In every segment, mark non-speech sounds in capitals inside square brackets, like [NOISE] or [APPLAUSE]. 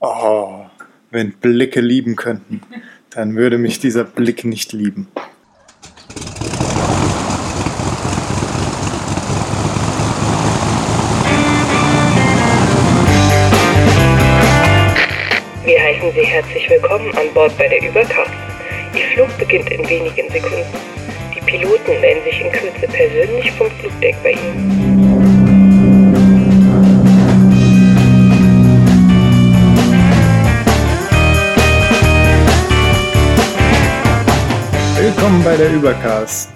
Oh, wenn Blicke lieben könnten, dann würde mich dieser Blick nicht lieben.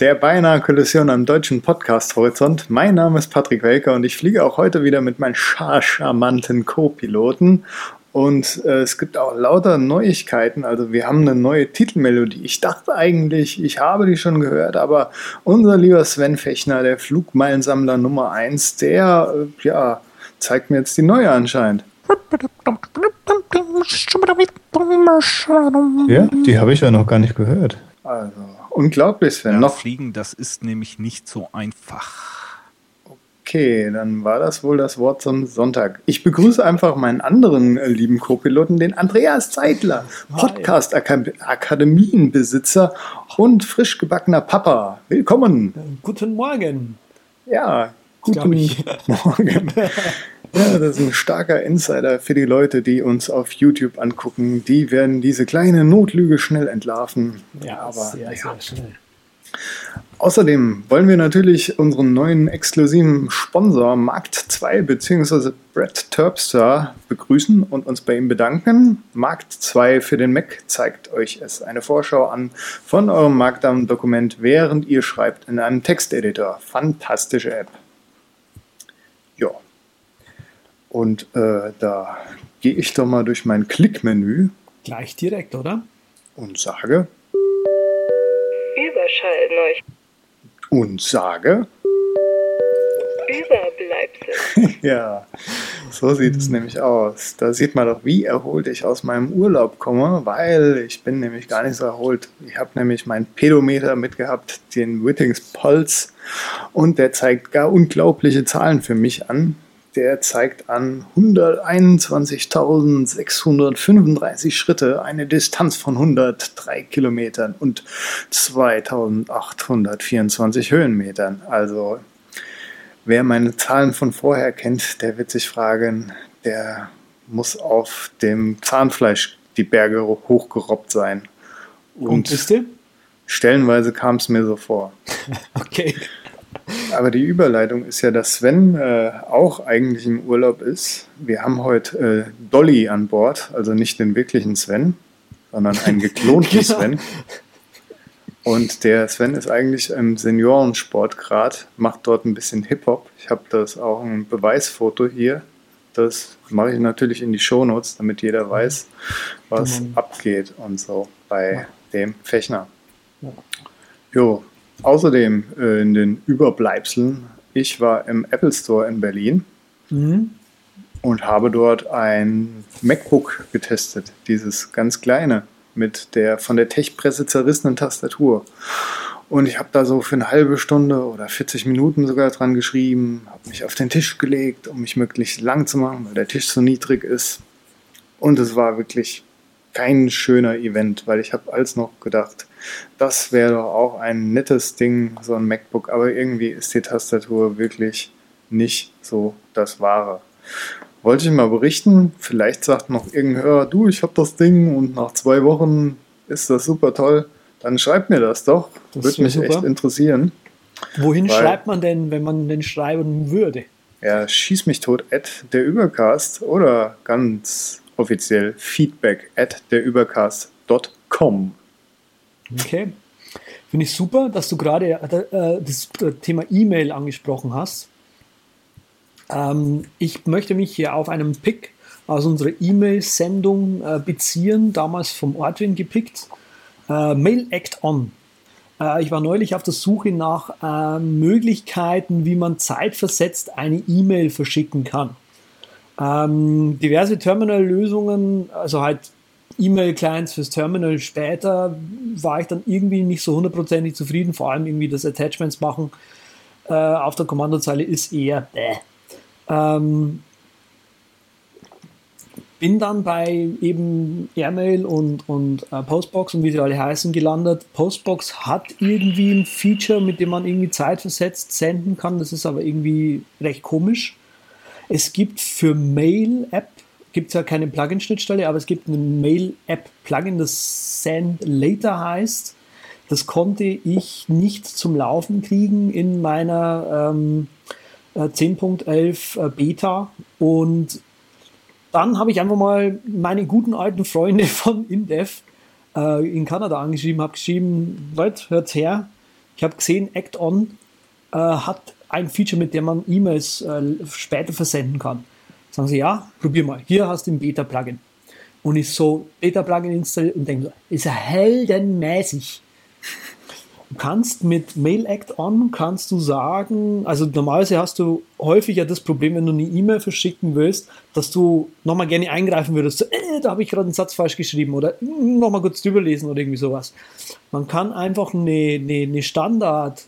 Der beinahe Kollision am deutschen Podcast-Horizont. Mein Name ist Patrick Welker und ich fliege auch heute wieder mit meinen charmanten Co-Piloten. Und äh, es gibt auch lauter Neuigkeiten. Also wir haben eine neue Titelmelodie. Ich dachte eigentlich, ich habe die schon gehört, aber unser lieber Sven Fechner, der Flugmeilensammler Nummer 1, der äh, ja, zeigt mir jetzt die neue anscheinend. Ja, die habe ich ja noch gar nicht gehört. Also, unglaublich, Sven. Ja, noch fliegen, das ist nämlich nicht so einfach. Okay, dann war das wohl das Wort zum Sonntag. Ich begrüße einfach meinen anderen äh, lieben Co-Piloten, den Andreas Zeitler, Podcast-Akademienbesitzer und frisch gebackener Papa. Willkommen. Guten Morgen. Ja, guten. Morgen. [LAUGHS] Ja, das ist ein starker Insider für die Leute, die uns auf YouTube angucken. Die werden diese kleine Notlüge schnell entlarven. Ja, aber sehr, ja. sehr schnell. Außerdem wollen wir natürlich unseren neuen exklusiven Sponsor Markt 2 bzw. Brett Terpstra begrüßen und uns bei ihm bedanken. Markt 2 für den Mac zeigt euch es eine Vorschau an von eurem Markdown-Dokument, während ihr schreibt in einem Texteditor. Fantastische App. Ja. Und äh, da gehe ich doch mal durch mein Klickmenü Gleich direkt, oder? und sage Überschalten euch. und sage Überbleibsel. [LAUGHS] Ja, so sieht es nämlich aus. Da sieht man doch, wie erholt ich aus meinem Urlaub komme, weil ich bin nämlich gar nicht so erholt. Ich habe nämlich meinen Pedometer mitgehabt, den Wittings Pulse, und der zeigt gar unglaubliche Zahlen für mich an. Der zeigt an 121.635 Schritte, eine Distanz von 103 Kilometern und 2.824 Höhenmetern. Also Wer meine Zahlen von vorher kennt, der wird sich fragen, der muss auf dem Zahnfleisch die Berge hochgerobbt sein. Und Und bist du? stellenweise kam es mir so vor. [LAUGHS] Okay. Aber die Überleitung ist ja, dass Sven äh, auch eigentlich im Urlaub ist. Wir haben heute äh, Dolly an Bord, also nicht den wirklichen Sven, sondern einen [LAUGHS] geklonten Genau. Sven. Und der Sven ist eigentlich im Seniorensport gerade, macht dort ein bisschen Hip-Hop. Ich habe das auch ein Beweisfoto hier. Das mache ich natürlich in die Shownotes, damit jeder weiß, was Mhm. abgeht und so bei Ja. dem Fechner. Ja. Jo, außerdem äh, in den Überbleibseln, ich war im Apple Store in Berlin Mhm. und habe dort ein MacBook getestet, dieses ganz kleine mit der von der Tech-Presse zerrissenen Tastatur. Und ich habe da so für eine halbe Stunde oder 40 Minuten sogar dran geschrieben, habe mich auf den Tisch gelegt, um mich möglichst lang zu machen, weil der Tisch so niedrig ist. Und es war wirklich kein schöner Event, weil ich habe alles noch gedacht, das wäre doch auch ein nettes Ding, so ein MacBook, aber irgendwie ist die Tastatur wirklich nicht so das Wahre. Wollte ich mal berichten, vielleicht sagt noch irgendein Hörer, du, ich habe das Ding und nach zwei Wochen ist das super toll, dann schreibt mir das doch, Das würde mich super. echt interessieren. Wohin Weil- schreibt man denn, wenn man denn schreiben würde? Ja, schieß mich tot at der Übercast oder ganz offiziell feedback at der Übercast.com. Okay. Finde ich super, dass du gerade äh, das Thema E-Mail angesprochen hast. Ähm, ich möchte mich hier auf einen Pick aus unserer E-Mail-Sendung äh, beziehen, damals vom Ortwin gepickt. Äh, Mail Act On. Äh, ich war neulich auf der Suche nach äh, Möglichkeiten, wie man zeitversetzt eine E-Mail verschicken kann. Ähm, diverse Terminal-Lösungen, also halt E-Mail-Clients fürs Terminal später, war ich dann irgendwie nicht so hundertprozentig zufrieden. Vor allem irgendwie das Attachments machen äh, auf der Kommandozeile ist eher bäh. Ähm, bin dann bei eben Airmail und, und äh, Postbox und wie sie alle heißen gelandet. Postbox hat irgendwie ein Feature, mit dem man irgendwie zeitversetzt senden kann. Das ist aber irgendwie recht komisch. Es gibt für Mail-App, gibt es ja keine Plugin-Schnittstelle, aber es gibt eine Mail-App-Plugin, das Send Later heißt. Das konnte ich nicht zum Laufen kriegen in meiner ähm, 10.11 äh, Beta und dann habe ich einfach mal meine guten alten Freunde [LAUGHS] von InDev äh, in Kanada angeschrieben, habe geschrieben, Leute, hört her, ich habe gesehen, Act On äh, hat ein Feature, mit dem man E-Mails äh, später versenden kann. Sagen sie, ja, probier mal, hier hast du ein Beta-Plugin. Und ich so Beta-Plugin installiert und denke, ist ja heldenmäßig. Du kannst mit Mail Act On kannst du sagen, also normalerweise hast du häufig ja das Problem, wenn du eine E-Mail verschicken willst, dass du nochmal gerne eingreifen würdest. So, äh, da habe ich gerade einen Satz falsch geschrieben oder äh, nochmal kurz drüber lesen oder irgendwie sowas. Man kann einfach eine, eine, eine Standard,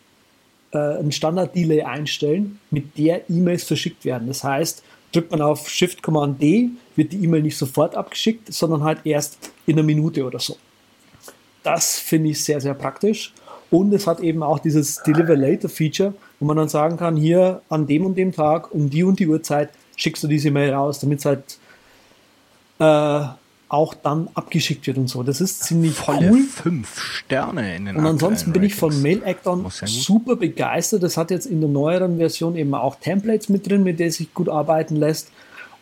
äh, ein Standard-Delay einstellen, mit der E-Mails verschickt werden. Das heißt, drückt man auf Shift Command D, wird die E-Mail nicht sofort abgeschickt, sondern halt erst in einer Minute oder so. Das finde ich sehr, sehr praktisch. Und es hat eben auch dieses Deliver Later Feature, wo man dann sagen kann, hier an dem und dem Tag um die und die Uhrzeit schickst du diese Mail raus, damit es halt äh, auch dann abgeschickt wird und so. Das ist ziemlich Volle cool. fünf Sterne in den Und ansonsten bin ich von. Mail Acton super begeistert. Das hat jetzt in der neueren Version eben auch Templates mit drin, mit denen sich gut arbeiten lässt.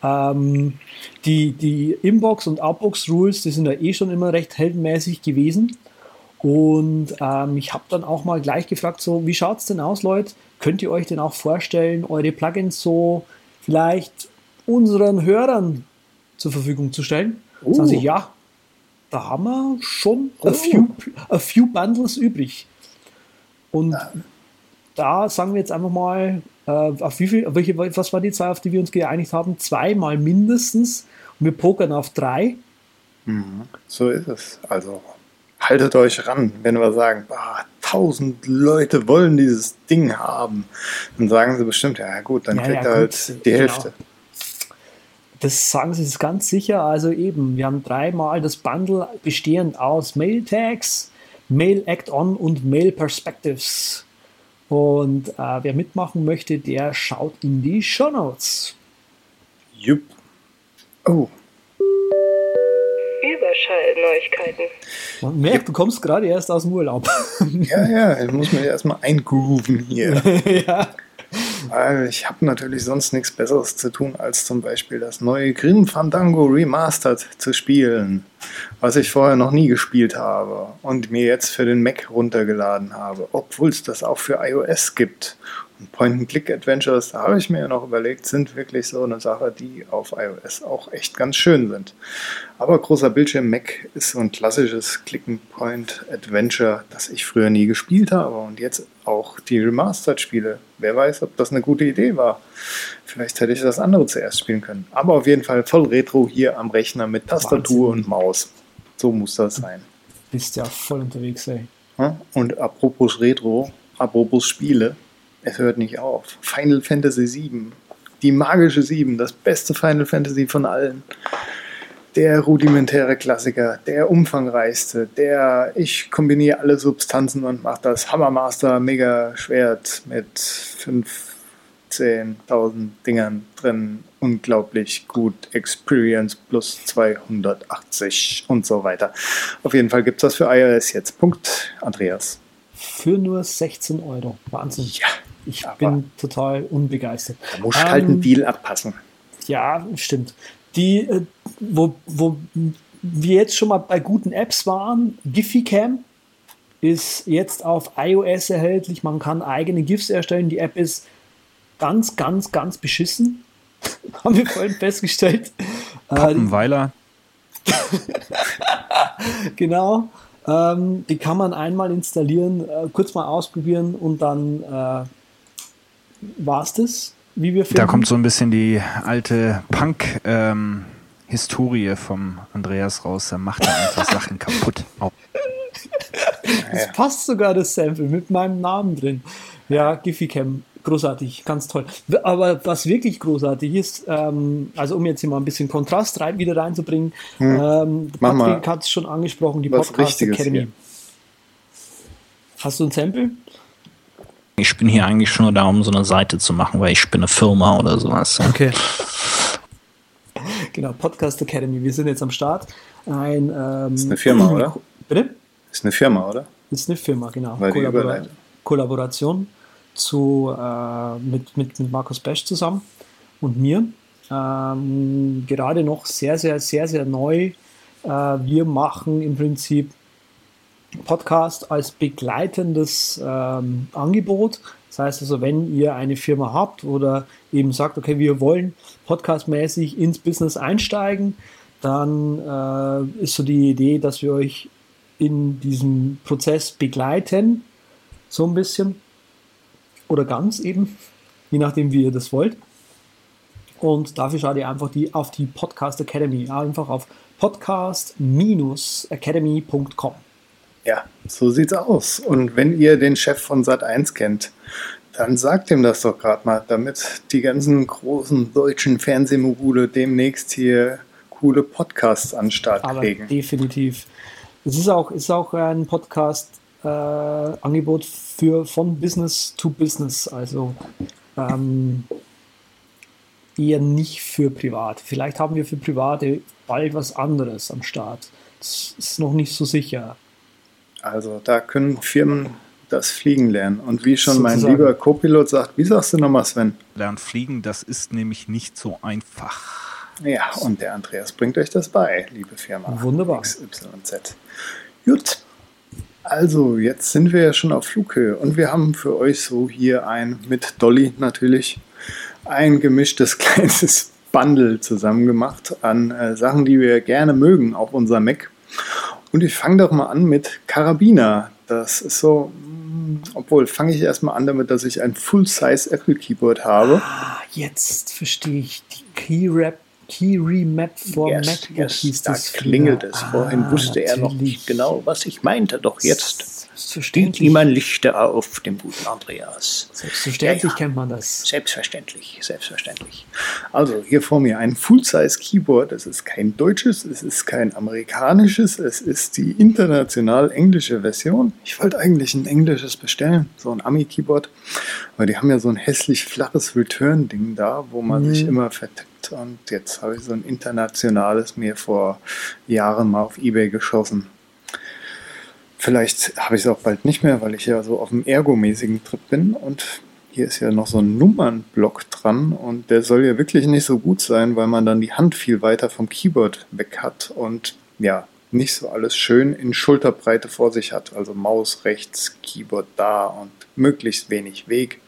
Ähm, die, die Inbox und Outbox Rules, die sind ja eh schon immer recht heldenmäßig gewesen. Und ähm, ich habe dann auch mal gleich gefragt, so, wie schaut's denn aus, Leute? Könnt ihr euch denn auch vorstellen, eure Plugins so vielleicht unseren Hörern zur Verfügung zu stellen? Oh. Sagen sie, ja, da haben wir schon a, Oh. few, a few Bundles übrig. Und da sagen wir jetzt einfach mal, äh, auf wie viel, welche, was war die Zahl, auf die wir uns geeinigt haben? Zweimal mindestens. Und wir pokern auf drei. So ist es. Also haltet euch ran, wenn wir sagen, ah, tausend Leute wollen dieses Ding haben. Dann sagen sie bestimmt, ja gut, dann Ja, kriegt ja, er halt die genau. Hälfte. Das sagen sie jetzt ganz sicher. Also eben, wir haben dreimal das Bundle bestehend aus Mail Tags, Mail Act-On und Mail Perspectives. Und äh, wer mitmachen möchte, der schaut in die Show Notes. Jupp. Oh, Überschallneuigkeiten. Man merkt, du kommst gerade erst aus dem Urlaub. ja, ja, ich muss mir erstmal eingrooven hier. [LAUGHS] ja. Weil ich habe natürlich sonst nichts Besseres zu tun, als zum Beispiel das neue Grim Fandango Remastered zu spielen, was ich vorher noch nie gespielt habe und mir jetzt für den Mac runtergeladen habe, obwohl es das auch für iOS gibt. Point-and-Click-Adventures, da habe ich mir ja noch überlegt, sind wirklich so eine Sache, die auf iOS auch echt ganz schön sind. Aber großer Bildschirm Mac ist so ein klassisches Click-and-Point-Adventure, das ich früher nie gespielt habe und jetzt auch die Remastered spiele. Wer weiß, ob das eine gute Idee war. Vielleicht hätte ich das andere zuerst spielen können. Aber auf jeden Fall voll Retro hier am Rechner mit Tastatur Wahnsinn. und Maus. So muss das sein. Bist ja voll unterwegs, ey. Und apropos Retro, apropos Spiele, es hört nicht auf. Final Fantasy VII, die magische 7, das beste Final Fantasy von allen. Der rudimentäre Klassiker, der umfangreichste, der ich kombiniere alle Substanzen und mache das Hammermaster Mega Schwert mit 15.000 Dingern drin. Unglaublich gut. Experience plus 280 und so weiter. Auf jeden Fall gibt es das für iOS jetzt. Punkt, Andreas. Für nur 16 Euro. Wahnsinn. Ja, Ich aber- bin total unbegeistert. da muss halt einen Ähm, Deal abpassen. Ja, stimmt. Die, äh, wo, wo wir jetzt schon mal bei guten Apps waren, GiphyCam ist jetzt auf iOS erhältlich. Man kann eigene GIFs erstellen. Die App ist ganz, ganz, ganz beschissen. [LAUGHS] Haben wir vorhin festgestellt. Äh, Poppenweiler. [LAUGHS] genau. Ähm, die kann man einmal installieren, äh, kurz mal ausprobieren und dann äh, war es das, wie wir finden. Da kommt so ein bisschen die alte Punk-Historie vom Andreas raus. Er macht da einfach Sachen kaputt. Auch [LAUGHS] Es passt sogar das Sample mit meinem Namen drin. Ja, GiphyCam. Großartig, ganz toll. Aber was wirklich großartig ist, ähm, also um jetzt hier mal ein bisschen Kontrast rein, wieder reinzubringen, Hm. ähm, Patrick hat es schon angesprochen, die Podcast Academy. hier. Hast du ein Sample? Ich bin hier eigentlich schon nur da, um so eine Seite zu machen, weil ich bin eine Firma oder sowas. Okay. Genau, Podcast Academy. Wir sind jetzt am Start. Ein, ähm, Ist eine Firma, oder? Bitte? Ist eine Firma, oder? ist eine Firma, genau. Weil die Kollabora Überleitung. Kollaboration zu, äh, mit, mit, mit Markus Besch zusammen und mir. Ähm, gerade noch sehr, sehr, sehr, sehr neu. Äh, wir machen im Prinzip Podcast als begleitendes ähm, Angebot. Das heißt also, wenn ihr eine Firma habt oder eben sagt, okay, wir wollen podcastmäßig ins Business einsteigen, dann äh, ist so die Idee, dass wir euch in diesem Prozess begleiten, so ein bisschen oder ganz eben, je nachdem, wie ihr das wollt. Und dafür schaut ihr einfach die, auf die Podcast Academy, einfach auf podcast-academy.com. Ja, so sieht's aus. Und wenn ihr den Chef von Sat1 kennt, dann sagt ihm das doch gerade mal, damit die ganzen großen deutschen Fernsehmogule demnächst hier coole Podcasts an den Start Aber kriegen. definitiv. Es ist auch, ist auch ein Podcast-Angebot für von Business to Business, also ähm, eher nicht für privat. Vielleicht haben wir für Private bald was anderes am Start. Das ist noch nicht so sicher. Also da können Firmen das Fliegen lernen. Und wie schon mein Sozusagen. lieber Co-Pilot sagt, wie sagst du nochmal, Sven? Lernen fliegen, das ist nämlich nicht so einfach. Ja, und der Andreas bringt euch das bei, liebe Firma. Wunderbar. XYZ. Gut. Also, jetzt sind wir ja schon auf Flughöhe und wir haben für euch so hier ein, mit Dolly natürlich, ein gemischtes [LAUGHS] kleines Bundle zusammen gemacht an äh, Sachen, die wir gerne mögen auf unserem Mac. Und ich fange doch mal an mit Karabiner. Das ist so, mm, obwohl, fange ich erstmal an damit, dass ich ein Full-Size Apple Keyboard habe. Ah, jetzt verstehe ich die Key Rap, Key Remap for Yes, MacBook yes, hieß da das früher. klingelt es. Vorhin Ah, wusste er noch natürlich. nicht genau, was ich meinte. Doch jetzt Selbstverständlich, ihm ein Lichter auf dem guten Andreas. selbstverständlich Ja, ja. kennt man das. Selbstverständlich, selbstverständlich. Also hier vor mir ein Full-Size Keyboard. Es ist kein deutsches, es ist kein amerikanisches, es ist die international englische Version. Ich wollte eigentlich ein englisches bestellen, so ein Ami-Keyboard, weil die haben ja so ein hässlich flaches Return-Ding da, wo man sich immer vertippt. Und jetzt habe ich so ein internationales mir vor Jahren mal auf Ebay geschossen. Vielleicht habe ich es auch bald nicht mehr, weil ich ja so auf dem ergomäßigen Trip bin und hier ist ja noch so ein Nummernblock dran und der soll ja wirklich nicht so gut sein, weil man dann die Hand viel weiter vom Keyboard weg hat und ja, nicht so alles schön in Schulterbreite vor sich hat. Also Maus rechts, Keyboard da und möglichst wenig Weg.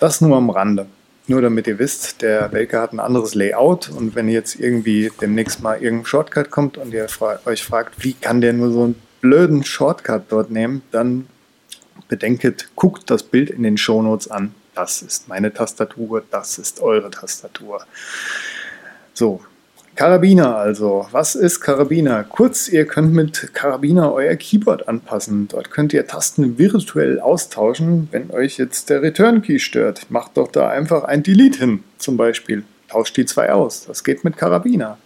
Das nur am Rande. Nur damit ihr wisst, der Welke hat ein anderes Layout und wenn jetzt irgendwie demnächst mal irgendein Shortcut kommt und ihr fra euch fragt, wie kann der nur so einen blöden Shortcut dort nehmen, dann bedenket, guckt das Bild in den Shownotes an. Das ist meine Tastatur, das ist eure Tastatur. So, Karabiner also. Was ist Karabiner? Kurz, ihr könnt mit Karabiner euer Keyboard anpassen. Dort könnt ihr Tasten virtuell austauschen, wenn euch jetzt der Return Key stört. Macht doch da einfach ein Delete hin, zum Beispiel. Tauscht die zwei aus. Das geht mit Karabiner.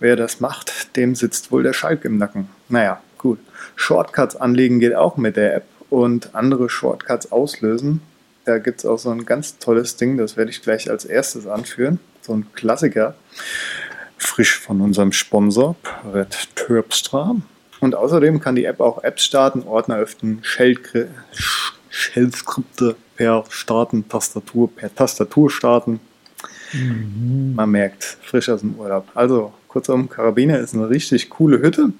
Wer das macht, dem sitzt wohl der Schalk im Nacken. Naja, gut. Shortcuts anlegen geht auch mit der App und andere Shortcuts auslösen. Da gibt es auch so ein ganz tolles Ding, das werde ich gleich als erstes anführen. So ein Klassiker. Frisch von unserem Sponsor, Red Terpstra. Und außerdem kann die App auch Apps starten, Ordner öffnen, Shell- Shell-Skripte per Starten, Tastatur, per Tastatur starten. Man merkt, frisch aus dem Urlaub. Also, kurzum, Karabiner ist eine richtig coole Hütte.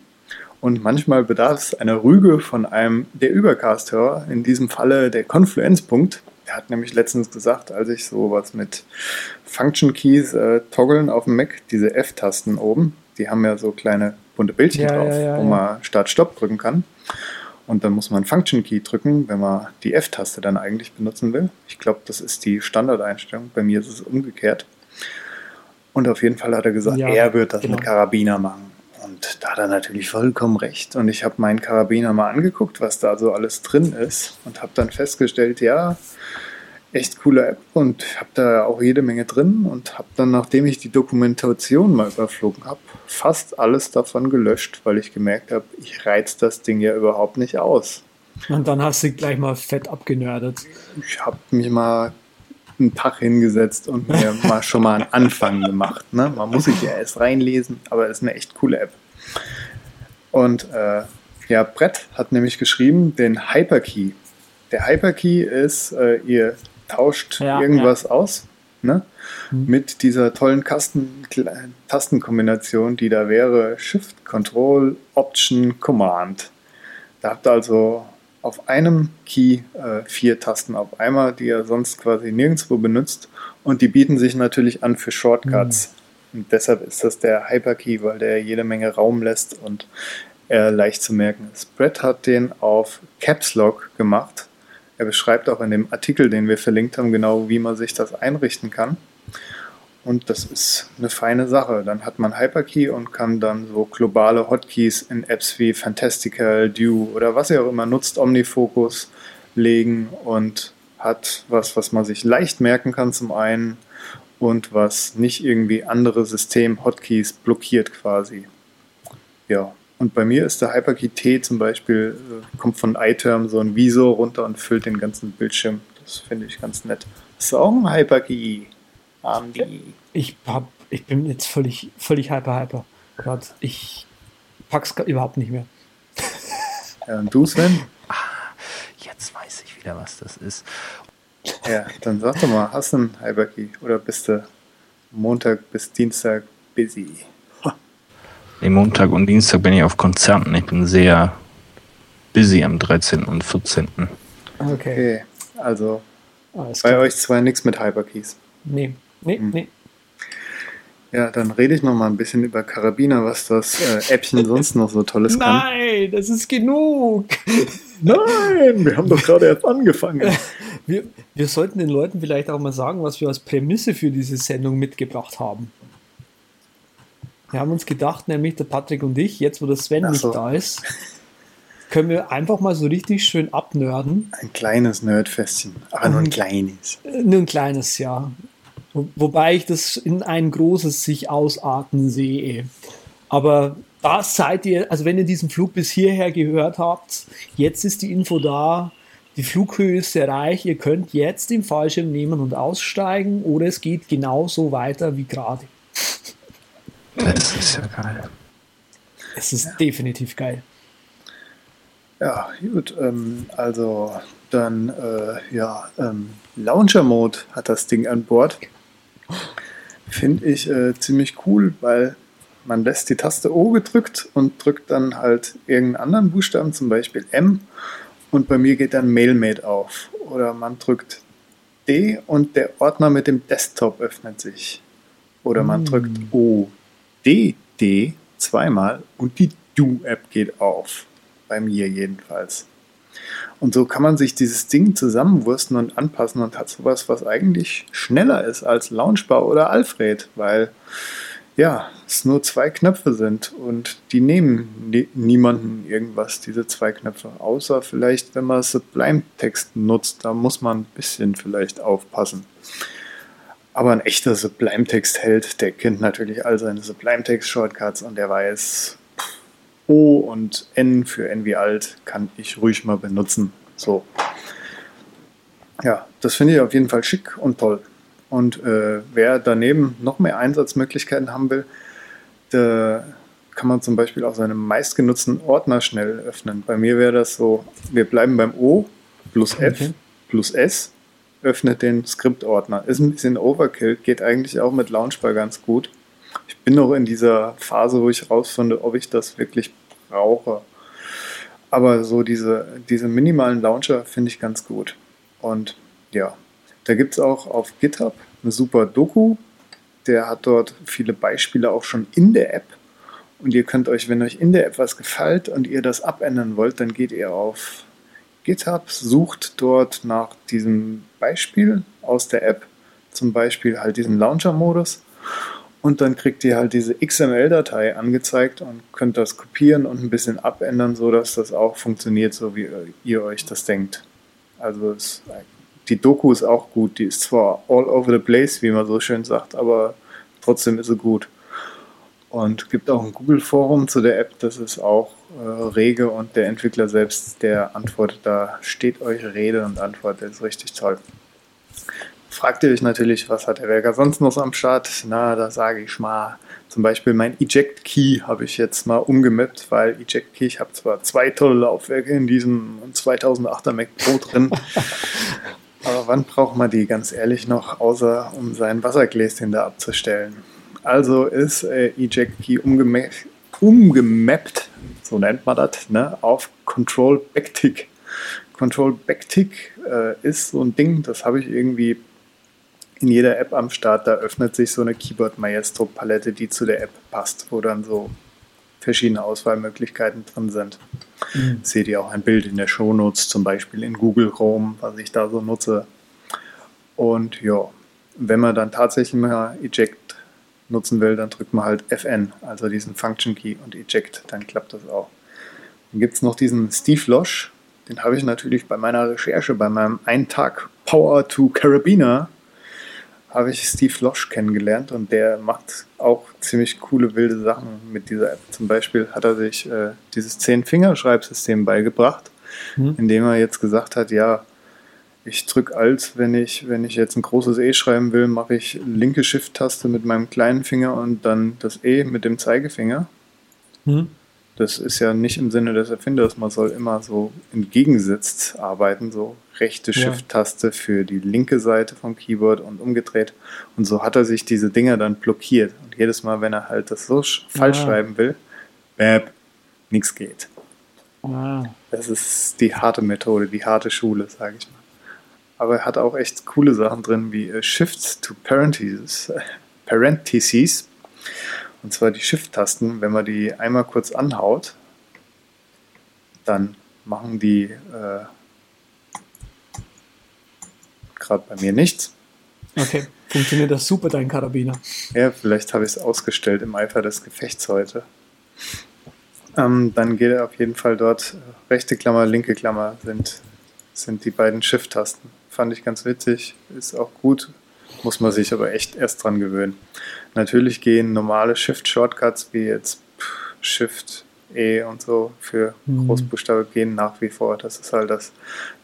Und manchmal bedarf es einer Rüge von einem der Übercast-Hörer, in diesem Falle der Confluence-Punkt. Der hat nämlich letztens gesagt, als ich sowas mit Function Keys äh, toggeln auf dem Mac, diese F-Tasten oben, die haben ja so kleine bunte Bildchen Ja, drauf, ja, ja, wo man Start-Stopp drücken kann. Und dann muss man Function Key drücken, wenn man die F-Taste dann eigentlich benutzen will. Ich glaube, das ist die Standardeinstellung. Bei mir ist es umgekehrt. Und auf jeden Fall hat er gesagt, er wird das genau. mit Karabiner machen. Und da hat er natürlich vollkommen recht. Und ich habe meinen Karabiner mal angeguckt, was da so alles drin ist. Und habe dann festgestellt, ja, echt coole App und habe da auch jede Menge drin und habe dann, nachdem ich die Dokumentation mal überflogen habe, fast alles davon gelöscht, weil ich gemerkt habe, ich reiz das Ding ja überhaupt nicht aus. Und dann hast du gleich mal fett abgenördet. Ich habe mich mal einen Tag hingesetzt und mir [LAUGHS] mal schon mal einen Anfang gemacht. Ne? Man muss sich ja erst reinlesen, aber es ist eine echt coole App. Und äh, ja, Brett hat nämlich geschrieben den Hyperkey. Der Hyperkey ist, äh, ihr tauscht Ja, irgendwas aus ne? Mhm. mit dieser tollen Kasten Tastenkombination, die da wäre Shift, Control, Option, Command. Da habt ihr also auf einem Key äh, vier Tasten auf einmal, die ihr sonst quasi nirgendwo benutzt. Und die bieten sich natürlich an für Shortcuts. Und deshalb ist das der Hyperkey, weil der jede Menge Raum lässt und er leicht zu merken ist. Brett hat den auf Caps Lock gemacht. Er beschreibt auch in dem Artikel, den wir verlinkt haben, genau, wie man sich das einrichten kann. Und das ist eine feine Sache. Dann hat man Hyperkey und kann dann so globale Hotkeys in Apps wie Fantastical, Dew oder was ihr auch immer nutzt, Omnifocus legen und hat was, was man sich leicht merken kann zum einen und was nicht irgendwie andere System-Hotkeys blockiert quasi. Ja, und bei mir ist der Hyperkey T zum Beispiel, äh, kommt von iTerm so ein Visor runter und füllt den ganzen Bildschirm. Das finde ich ganz nett. Das ist ein Hyperkey. Andi. Ich, hab, ich bin jetzt völlig, völlig hyper, hyper. Grad. Ich pack's überhaupt nicht mehr. [LAUGHS] Ja, und du, Sven? Jetzt weiß ich wieder, was das ist. Ja, dann sag doch mal, hast du einen Hyperkey oder bist du Montag bis Dienstag busy? [LAUGHS] Nee, Montag und Dienstag bin ich auf Konzerten. Ich bin sehr busy am 13. und 14. Okay. Okay, also Alles bei klar. euch zwei nichts mit Hyperkeys. Nee, nee, Hm. nee. Ja, dann rede ich noch mal ein bisschen über Karabiner, was das äh, Äppchen [LAUGHS] sonst noch so Tolles kann. Nein, das ist genug. [LAUGHS] Nein, wir haben doch gerade erst angefangen. [LAUGHS] Wir, wir sollten den Leuten vielleicht auch mal sagen, was wir als Prämisse für diese Sendung mitgebracht haben. Wir haben uns gedacht, nämlich der Patrick und ich, jetzt wo der Sven Ach nicht so. da ist, können wir einfach mal so richtig schön abnörden. Ein kleines Nerdfestchen, aber nur ein kleines. Nur ein kleines, ja. Wo, wobei ich das in ein großes sich ausarten sehe. Aber da seid ihr, also wenn ihr diesen Flug bis hierher gehört habt, jetzt ist die Info da. Die Flughöhe ist erreicht. Ihr könnt jetzt den Fallschirm nehmen und aussteigen oder es geht genauso weiter wie gerade. Das ist ja geil. Es ist definitiv geil. Ja, gut. Ähm, also dann, äh, ja, ähm, Launcher-Mode hat das Ding an Bord. Finde ich äh, ziemlich cool, weil man lässt die Taste O gedrückt und drückt dann halt irgendeinen anderen Buchstaben, zum Beispiel M. Und bei mir geht dann MailMate auf. Oder man drückt D und der Ordner mit dem Desktop öffnet sich. Oder man drückt O, D, D zweimal und die Do-App geht auf. Bei mir jedenfalls. Und so kann man sich dieses Ding zusammenwursten und anpassen und hat sowas, was eigentlich schneller ist als Launchbar oder Alfred, weil ja, es nur zwei Knöpfe sind und die nehmen nie- niemanden irgendwas, diese zwei Knöpfe, außer vielleicht, wenn man Sublime-Text nutzt, da muss man ein bisschen vielleicht aufpassen. Aber ein echter Sublime-Text-Held, der kennt natürlich all seine Sublime-Text-Shortcuts und der weiß, O und N für N wie alt kann ich ruhig mal benutzen. So. Ja, das finde ich auf jeden Fall schick und toll. Und äh, wer daneben noch mehr Einsatzmöglichkeiten haben will, da kann man zum Beispiel auch seine meistgenutzten Ordner schnell öffnen. Bei mir wäre das so, wir bleiben beim O plus F Okay. plus S, öffnet den Skriptordner. Ist ein bisschen Overkill, geht eigentlich auch mit Launchbar ganz gut. Ich bin noch in dieser Phase, wo ich rausfinde, ob ich das wirklich brauche. Aber so diese, diese minimalen Launcher finde ich ganz gut. Und ja, da gibt es auch auf GitHub eine super Doku. Der hat dort viele Beispiele auch schon in der App. Und ihr könnt euch, wenn euch in der App was gefällt und ihr das abändern wollt, dann geht ihr auf GitHub, sucht dort nach diesem Beispiel aus der App, zum Beispiel halt diesen Launcher-Modus. Und dann kriegt ihr halt diese XML-Datei angezeigt und könnt das kopieren und ein bisschen abändern, sodass das auch funktioniert, so wie ihr euch das denkt. Also es die Doku ist auch gut. Die ist zwar all over the place, wie man so schön sagt, aber trotzdem ist sie gut. Und gibt auch ein Google-Forum zu der App, das ist auch äh, rege und der Entwickler selbst, der antwortet da, steht euch Rede und Antwort, das ist richtig toll. Fragt ihr euch natürlich, was hat der Werker sonst noch am Start? Na, da sage ich mal, zum Beispiel mein Eject Key habe ich jetzt mal umgemappt, weil Eject Key, ich habe zwar zwei tolle Laufwerke in diesem 2008er Mac Pro drin, [LAUGHS] aber wann braucht man die ganz ehrlich noch, außer um sein Wassergläschen da abzustellen? Also ist äh, Eject Key umgema umgemappt, so nennt man das, ne, auf Control Backtick. Control Backtick äh, ist so ein Ding, das habe ich irgendwie in jeder App am Start, da öffnet sich so eine Keyboard Maestro Palette, die zu der App passt, wo dann so verschiedene Auswahlmöglichkeiten drin sind. Mhm. Seht ihr auch ein Bild in der Shownotes, zum Beispiel in Google Chrome, was ich da so nutze. Und ja, wenn man dann tatsächlich mal Eject nutzen will, dann drückt man halt FN, also diesen Function Key und Eject, dann klappt das auch. Dann gibt es noch diesen Steve Losch, den habe ich natürlich bei meiner Recherche, bei meinem Ein-Tag Power to Carabiner habe ich Steve Losch kennengelernt und der macht auch ziemlich coole, wilde Sachen mit dieser App. Zum Beispiel hat er sich äh, dieses Zehn-Finger-Schreibsystem beigebracht, mhm. indem er jetzt gesagt hat, ja, ich drücke Alt, wenn ich, wenn ich jetzt ein großes E schreiben will, mache ich linke Shift-Taste mit meinem kleinen Finger und dann das E mit dem Zeigefinger. Mhm. Das ist ja nicht im Sinne des Erfinders, man soll immer so entgegengesetzt arbeiten, so rechte Shift-Taste für die linke Seite vom Keyboard und umgedreht. Und so hat er sich diese Dinger dann blockiert. Und jedes Mal, wenn er halt das so falsch ah. schreiben will, bäb, nichts geht. Ah. Das ist die harte Methode, die harte Schule, sage ich mal. Aber er hat auch echt coole Sachen drin, wie äh, Shifts to Parentheses. Parentheses und zwar die Shift-Tasten, wenn man die einmal kurz anhaut, dann machen die äh, gerade bei mir nichts. Okay, funktioniert das super, dein Karabiner. Ja, vielleicht habe ich es ausgestellt im Eifer des Gefechts heute. Ähm, dann geht er auf jeden Fall dort, rechte Klammer, linke Klammer sind, sind die beiden Shift-Tasten. Fand ich ganz witzig, ist auch gut, muss man sich aber echt erst dran gewöhnen. Natürlich gehen normale Shift-Shortcuts wie jetzt Shift E und so für mhm. Großbuchstabe gehen nach wie vor. Das ist halt das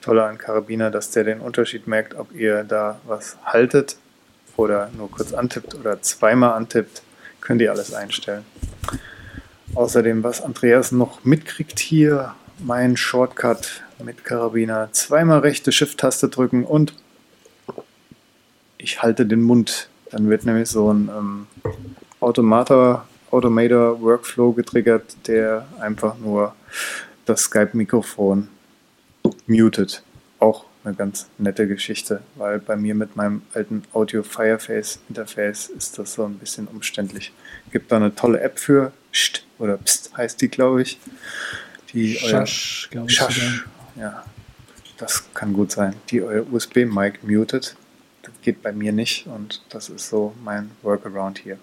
Tolle an Karabiner, dass der den Unterschied merkt, ob ihr da was haltet oder nur kurz antippt oder zweimal antippt, könnt ihr alles einstellen. Außerdem, was Andreas noch mitkriegt hier, mein Shortcut mit Karabiner. Zweimal rechte Shift-Taste drücken und ich halte den Mund dann wird nämlich so ein ähm, Automator, Automator Workflow getriggert, der einfach nur das Skype-Mikrofon mutet. Auch eine ganz nette Geschichte, weil bei mir mit meinem alten Audio Fireface Interface ist das so ein bisschen umständlich. Gibt da eine tolle App für, Sht oder Pst heißt die, glaube ich. Die Schasch, glaube ich. Schasch, ja. Das kann gut sein. Die euer USB-Mic mutet das geht bei mir nicht und das ist so mein Workaround hier.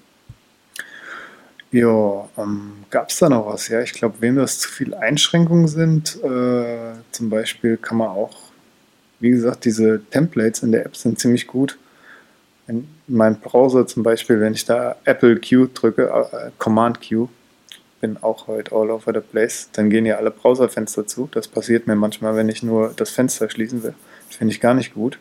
Ja, ähm, gab es da noch was? Ja, ich glaube, wenn das zu viele Einschränkungen sind, äh, zum Beispiel kann man auch, wie gesagt, diese Templates in der App sind ziemlich gut. In meinem Browser zum Beispiel, wenn ich da Apple Q drücke, äh, Command Q, bin auch heute all over the place, dann gehen ja alle Browserfenster zu. Das passiert mir manchmal, wenn ich nur das Fenster schließen will. Das finde ich gar nicht gut.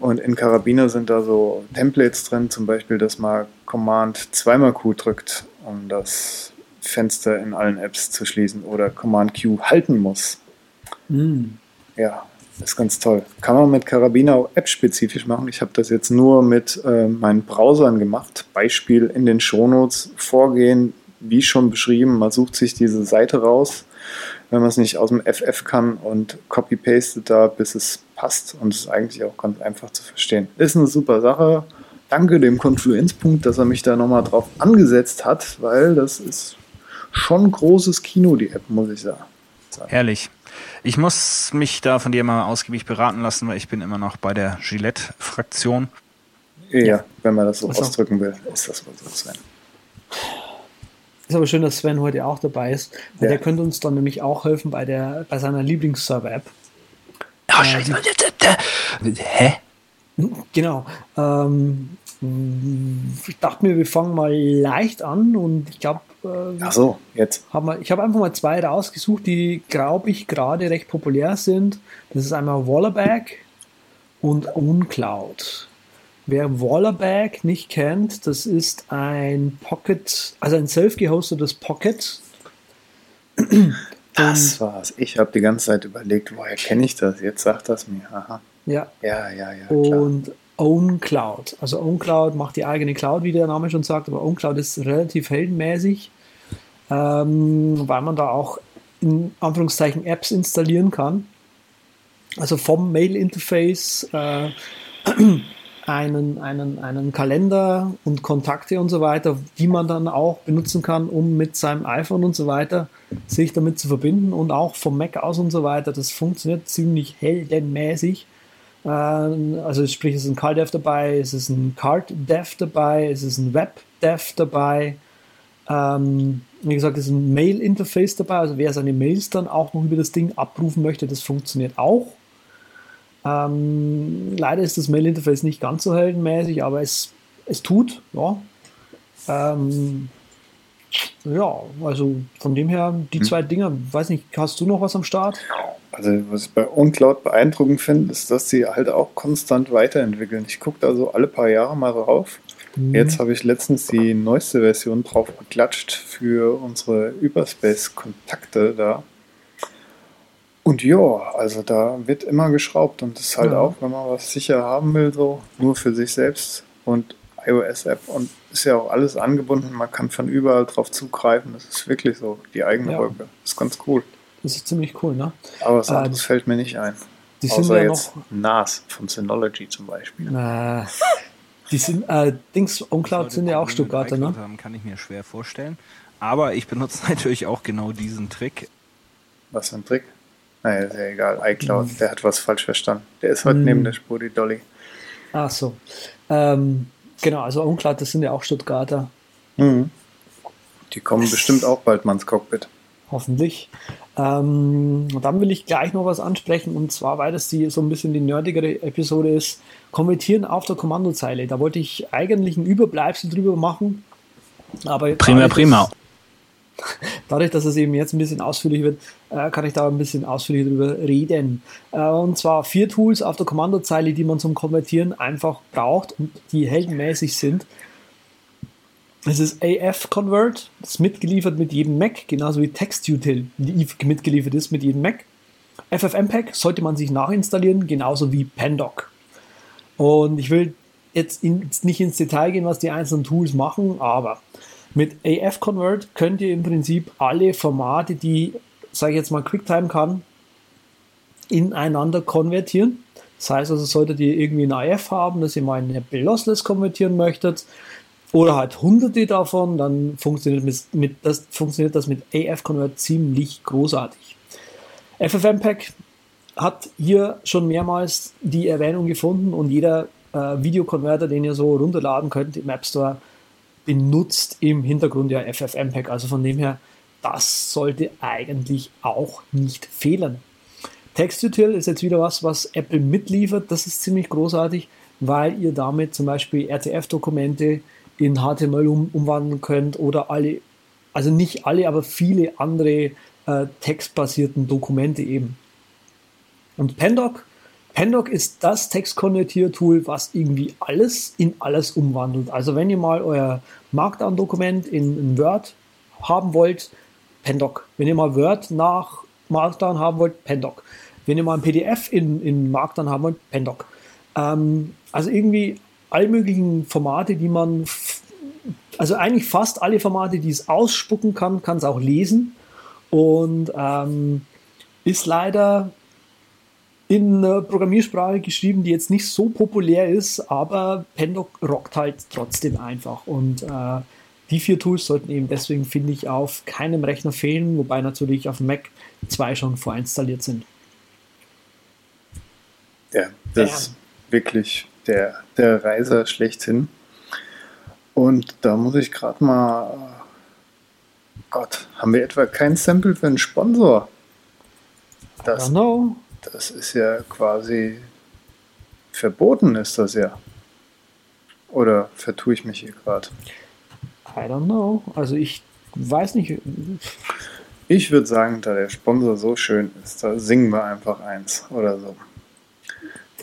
Und in Karabiner sind da so Templates drin, zum Beispiel, dass man Command zweimal Q drückt, um das Fenster in allen Apps zu schließen oder Command Q halten muss. Mm. Ja, ist ganz toll. Kann man mit Karabiner auch app-spezifisch machen. Ich habe das jetzt nur mit äh, meinen Browsern gemacht. Beispiel in den Shownotes vorgehen, wie schon beschrieben. Man sucht sich diese Seite raus, wenn man es nicht aus dem FF kann und copy-pastet da, bis es passt und ist eigentlich auch ganz einfach zu verstehen. Ist eine super Sache. Danke dem Confluence-Punkt, dass er mich da nochmal drauf angesetzt hat, weil das ist schon großes Kino, die App, muss ich sagen. Herrlich. Ich muss mich da von dir mal ausgiebig beraten lassen, weil ich bin immer noch bei der Gillette-Fraktion. Ja, wenn man das so Was ausdrücken will, ist das wohl so, Sven. Ist aber schön, dass Sven heute auch dabei ist, weil ja. der könnte uns dann nämlich auch helfen bei, der, bei seiner Lieblingsserver-App. Oh, scheiße, jetzt, Hä? Genau. Ähm, ich dachte mir, wir fangen mal leicht an und ich glaube, äh, Ach so, jetzt. hab mal, ich habe einfach mal zwei rausgesucht, die, glaube ich, gerade recht populär sind. Das ist einmal Wallerback und OwnCloud. Wer Wallerback nicht kennt, das ist ein Pocket, also ein self-gehostetes Pocket. Das war's. Ich habe die ganze Zeit überlegt, woher kenne ich das? Jetzt sagt das mir. Aha. Ja, Ja, ja, ja, klar. und OwnCloud. Also OwnCloud macht die eigene Cloud, wie der Name schon sagt, aber OwnCloud ist relativ heldenmäßig, ähm, weil man da auch in Anführungszeichen Apps installieren kann. Also vom Mail-Interface äh, einen, einen, einen Kalender und Kontakte und so weiter, die man dann auch benutzen kann, um mit seinem iPhone und so weiter sich damit zu verbinden und auch vom Mac aus und so weiter. Das funktioniert ziemlich heldenmäßig. Ähm, Also sprich, es ist ein CalDev dabei, es ist ein CardDev dabei, es ist ein WebDev dabei. Ähm, wie gesagt, es ist ein Mail-Interface dabei, also wer seine Mails dann auch noch über das Ding abrufen möchte, das funktioniert auch. Ähm, leider ist das Mail-Interface nicht ganz so heldenmäßig, aber es, es tut, ja. Ähm, ja, also von dem her, die zwei Dinger, weiß nicht, hast du noch was am Start? Also, was ich bei OnCloud beeindruckend finde, ist, dass sie halt auch konstant weiterentwickeln. Ich gucke da so alle paar Jahre mal drauf. Jetzt habe ich letztens die neueste Version drauf geklatscht für unsere Überspace-Kontakte da. Und ja, also da wird immer geschraubt und das ist halt Ja. auch, wenn man was sicher haben will, so nur für sich selbst und iOS-App und ist ja auch alles angebunden, man kann von überall drauf zugreifen. Das ist wirklich so, die eigene Ja. Wolke. Das ist ganz cool. Das ist ziemlich cool, ne? Aber was Äh, anderes fällt mir nicht ein. Die sind Außer ja jetzt NAS von Synology zum Beispiel. noch. Äh, die sind, äh, Dings, OnCloud sind ja auch Stuttgarter, ne? Haben, kann ich mir schwer vorstellen. Aber ich benutze [LAUGHS] natürlich auch genau diesen Trick. Was für ein Trick? Naja, ist ja egal. iCloud, der hat was falsch verstanden. Der ist heute Mhm. neben der Spur, die Dolly. Ach so. Ähm, genau, also OnCloud, das sind ja auch Stuttgarter. Die kommen bestimmt auch bald mal ins Cockpit. Hoffentlich. Ähm, und dann will ich gleich noch was ansprechen und zwar, weil das die so ein bisschen die nerdigere Episode ist, konvertieren auf der Kommandozeile. Da wollte ich eigentlich ein Überbleibsel drüber machen. Aber Prima, prima. Dass, dadurch, dass es eben jetzt ein bisschen ausführlich wird, äh, kann ich da ein bisschen ausführlicher drüber reden. Äh, und zwar vier Tools auf der Kommandozeile, die man zum Konvertieren einfach braucht und die heldenmäßig sind. Es ist AF Convert, das ist mitgeliefert mit jedem Mac, genauso wie TextUtil mitgeliefert ist mit jedem Mac. FFmpeg sollte man sich nachinstallieren, genauso wie Pandoc. Und ich will jetzt in, nicht ins Detail gehen, was die einzelnen Tools machen, aber mit AF Convert könnt ihr im Prinzip alle Formate, die, sage ich jetzt mal, QuickTime kann, ineinander konvertieren. Das heißt also, solltet ihr irgendwie ein AF haben, dass ihr mal in Apple Lossless konvertieren möchtet, oder halt hunderte davon, dann funktioniert, mit, mit, das, funktioniert das mit AF Convert ziemlich großartig. FFmpeg hat hier schon mehrmals die Erwähnung gefunden und jeder äh, Videokonverter, den ihr so runterladen könnt im App Store, benutzt im Hintergrund ja FFmpeg. Also von dem her, das sollte eigentlich auch nicht fehlen. TextUtil ist jetzt wieder was, was Apple mitliefert. Das ist ziemlich großartig, weil ihr damit zum Beispiel RTF-Dokumente in HTML um, umwandeln könnt oder alle, also nicht alle, aber viele andere äh, textbasierten Dokumente eben. Und Pandoc, Pandoc ist das Textkonvertiertool, was irgendwie alles in alles umwandelt. Also wenn ihr mal euer Markdown-Dokument in, in Word haben wollt, Pandoc. Wenn ihr mal Word nach Markdown haben wollt, Pandoc. Wenn ihr mal ein PDF in, in Markdown haben wollt, Pandoc. Ähm, also irgendwie alle möglichen Formate, die man, also eigentlich fast alle Formate, die es ausspucken kann, kann es auch lesen. Und ähm, ist leider in einer Programmiersprache geschrieben, die jetzt nicht so populär ist, aber Pandoc rockt halt trotzdem einfach. Und äh, die vier Tools sollten eben deswegen, finde ich, auf keinem Rechner fehlen, wobei natürlich auf Mac zwei schon vorinstalliert sind. Ja, das ist wirklich der, der Reiser schlechthin. Und da muss ich gerade mal. Gott, haben wir etwa kein Sample für einen Sponsor? I Das, don't know. Das ist ja quasi verboten ist das ja. Oder vertue ich mich hier gerade? I don't know. Also ich weiß nicht. Ich würde sagen, da der Sponsor so schön ist, da singen wir einfach eins oder so.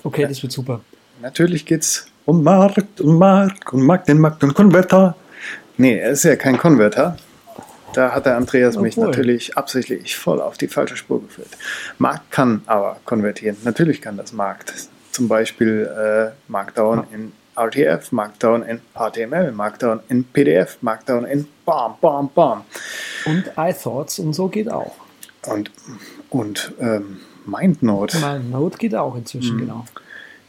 Okay, das wird super. Natürlich geht's um Markt und Markt und Markt, den Markt und Konverter. Nee, er ist ja kein Konverter. Da hat der Andreas mich Obwohl. natürlich absichtlich voll auf die falsche Spur geführt. Markt kann aber konvertieren. Natürlich kann das Markt. Zum Beispiel äh, Markdown in RTF, Markdown in HTML, Markdown in PDF, Markdown in Bam, Bam, Bam. Und iThoughts und so geht auch. Und, und ähm, MindNote. Mein Node geht auch inzwischen, genau.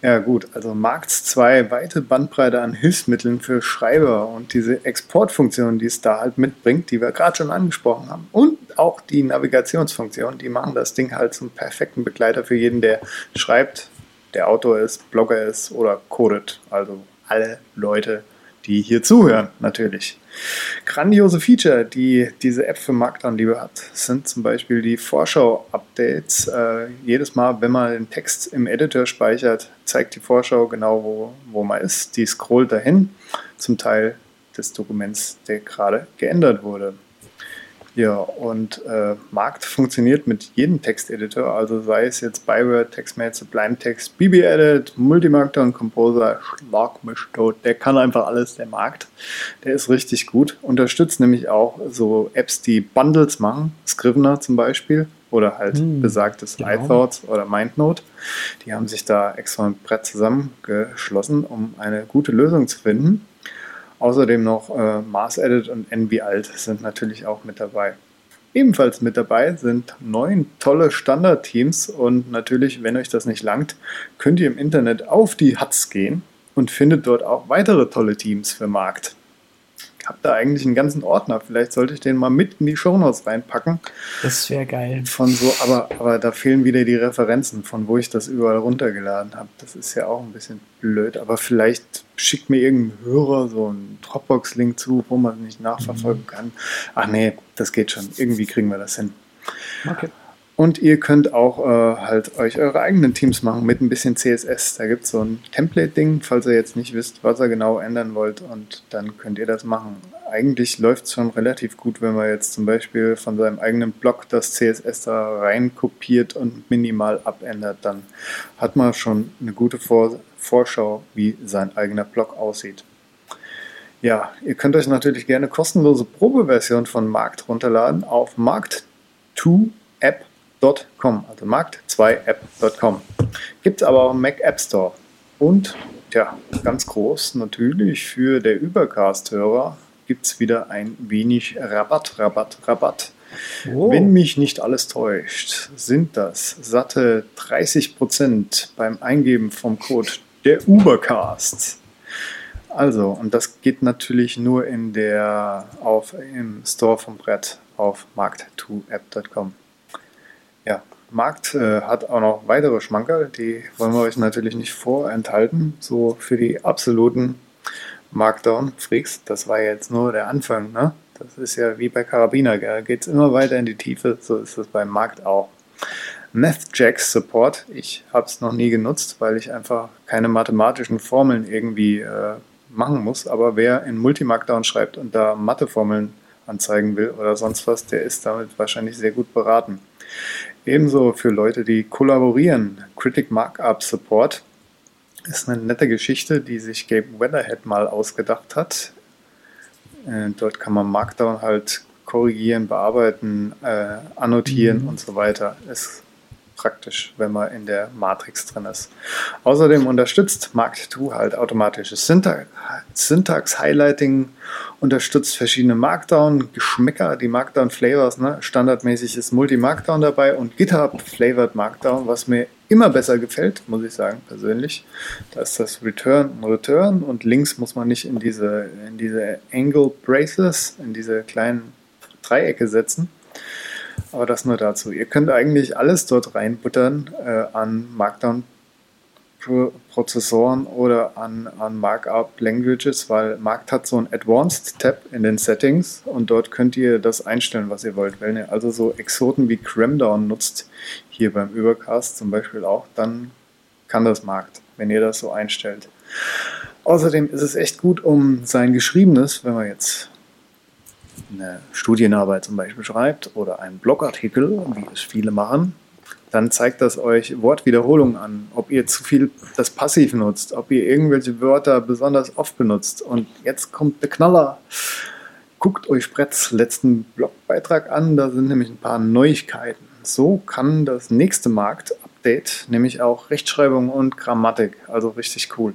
Ja gut, also Markts 2 weite Bandbreite an Hilfsmitteln für Schreiber und diese Exportfunktion, die es da halt mitbringt, die wir gerade schon angesprochen haben. Und auch die Navigationsfunktion, die machen das Ding halt zum perfekten Begleiter für jeden, der schreibt, der Autor ist, Blogger ist oder codet. Also alle Leute, die hier zuhören, natürlich. Grandiose Feature, die diese App für Marktanliebe hat, sind zum Beispiel die Vorschau-Updates. Äh, jedes Mal, wenn man den Text im Editor speichert, zeigt die Vorschau genau, wo, wo man ist. Die scrollt dahin zum Teil des Dokuments, der gerade geändert wurde. Ja, und äh, Markt funktioniert mit jedem Texteditor, also sei es jetzt Byword, TextMate, Sublime Text, BB-Edit, Multimarkdown, Composer, Schlag mich tot. Der kann einfach alles, der Markt. Der ist richtig gut. Unterstützt nämlich auch so Apps, die Bundles machen, Scrivener zum Beispiel, oder halt Hm, besagtes genau. iThoughts oder MindNote. Die haben sich da extra ein Brett zusammengeschlossen, um eine gute Lösung zu finden. Außerdem noch äh, MarsEdit und NVAlt sind natürlich auch mit dabei. Ebenfalls mit dabei sind neun tolle Standardteams und natürlich, wenn euch das nicht langt, könnt ihr im Internet auf die Hats gehen und findet dort auch weitere tolle Teams für Markt. Ich habe da eigentlich einen ganzen Ordner, vielleicht sollte ich den mal mit in die Shownotes reinpacken. Das wäre geil. Von so, aber, aber da fehlen wieder die Referenzen, von wo ich das überall runtergeladen habe. Das ist ja auch ein bisschen blöd, aber vielleicht schickt mir irgendein Hörer so einen Dropbox-Link zu, wo man nicht nachverfolgen kann. Ach nee, das geht schon. Irgendwie kriegen wir das hin. Okay. Und ihr könnt auch äh, halt euch eure eigenen Teams machen mit ein bisschen CSS. Da gibt es so ein Template-Ding, falls ihr jetzt nicht wisst, was ihr genau ändern wollt. Und dann könnt ihr das machen. Eigentlich läuft es schon relativ gut, wenn man jetzt zum Beispiel von seinem eigenen Blog das CSS da rein kopiert und minimal abändert. Dann hat man schon eine gute Vor Vorschau, wie sein eigener Blog aussieht. Ja, ihr könnt euch natürlich gerne kostenlose Probeversion von Markt runterladen auf markt2app.com, also markt2app.com. Gibt es aber auch im Mac App Store. Und, ja, ganz groß natürlich für der Übercast-Hörer gibt es wieder ein wenig Rabatt, Rabatt, Rabatt. Oh. Wenn mich nicht alles täuscht, sind das satte 30% beim Eingeben vom Code der Ubercast. Also, und das geht natürlich nur in der, auf, im Store vom Brett auf markt2app.com. Markt äh, hat auch noch weitere Schmankerl, die wollen wir euch natürlich nicht vorenthalten. So für die absoluten Markdown-Freaks, das war jetzt nur der Anfang, ne? Das ist ja wie bei Karabiner, geht es immer weiter in die Tiefe, so ist es beim Markt auch. MathJax Support, ich habe es noch nie genutzt, weil ich einfach keine mathematischen Formeln irgendwie äh, machen muss, aber wer in Multimarkdown schreibt und da Matheformeln anzeigen will oder sonst was, der ist damit wahrscheinlich sehr gut beraten. Ebenso für Leute, die kollaborieren, Critic Markup Support ist eine nette Geschichte, die sich Gabe Weatherhead mal ausgedacht hat. Äh, dort kann man Markdown halt korrigieren, bearbeiten, äh, annotieren Mhm. und so weiter. Ist praktisch, wenn man in der Matrix drin ist. Außerdem unterstützt Mark2 halt automatisches Syntax, Syntax-Highlighting, unterstützt verschiedene Markdown-Geschmäcker, die Markdown-Flavors. Ne? Standardmäßig ist Multi-Markdown dabei und GitHub Flavored Markdown, was mir immer besser gefällt, muss ich sagen, persönlich. Da ist das Return und Return und links muss man nicht in diese, in diese Angle Braces, in diese kleinen Dreiecke setzen. Aber das nur dazu. Ihr könnt eigentlich alles dort reinbuttern äh, an Markdown-Prozessoren oder an, an Markup-Languages, weil Markt hat so ein Advanced-Tab in den Settings und dort könnt ihr das einstellen, was ihr wollt. Wenn ihr also so Exoten wie Cramdown nutzt, hier beim Übercast zum Beispiel auch, dann kann das Markt, wenn ihr das so einstellt. Außerdem ist es echt gut, um sein Geschriebenes, wenn man jetzt eine Studienarbeit zum Beispiel schreibt oder einen Blogartikel, wie es viele machen, dann zeigt das euch Wortwiederholungen an, ob ihr zu viel das Passiv nutzt, ob ihr irgendwelche Wörter besonders oft benutzt. Und jetzt kommt der Knaller. Guckt euch Bretts letzten Blogbeitrag an, da sind nämlich ein paar Neuigkeiten. So kann das nächste Markt-Update nämlich auch Rechtschreibung und Grammatik, also richtig cool.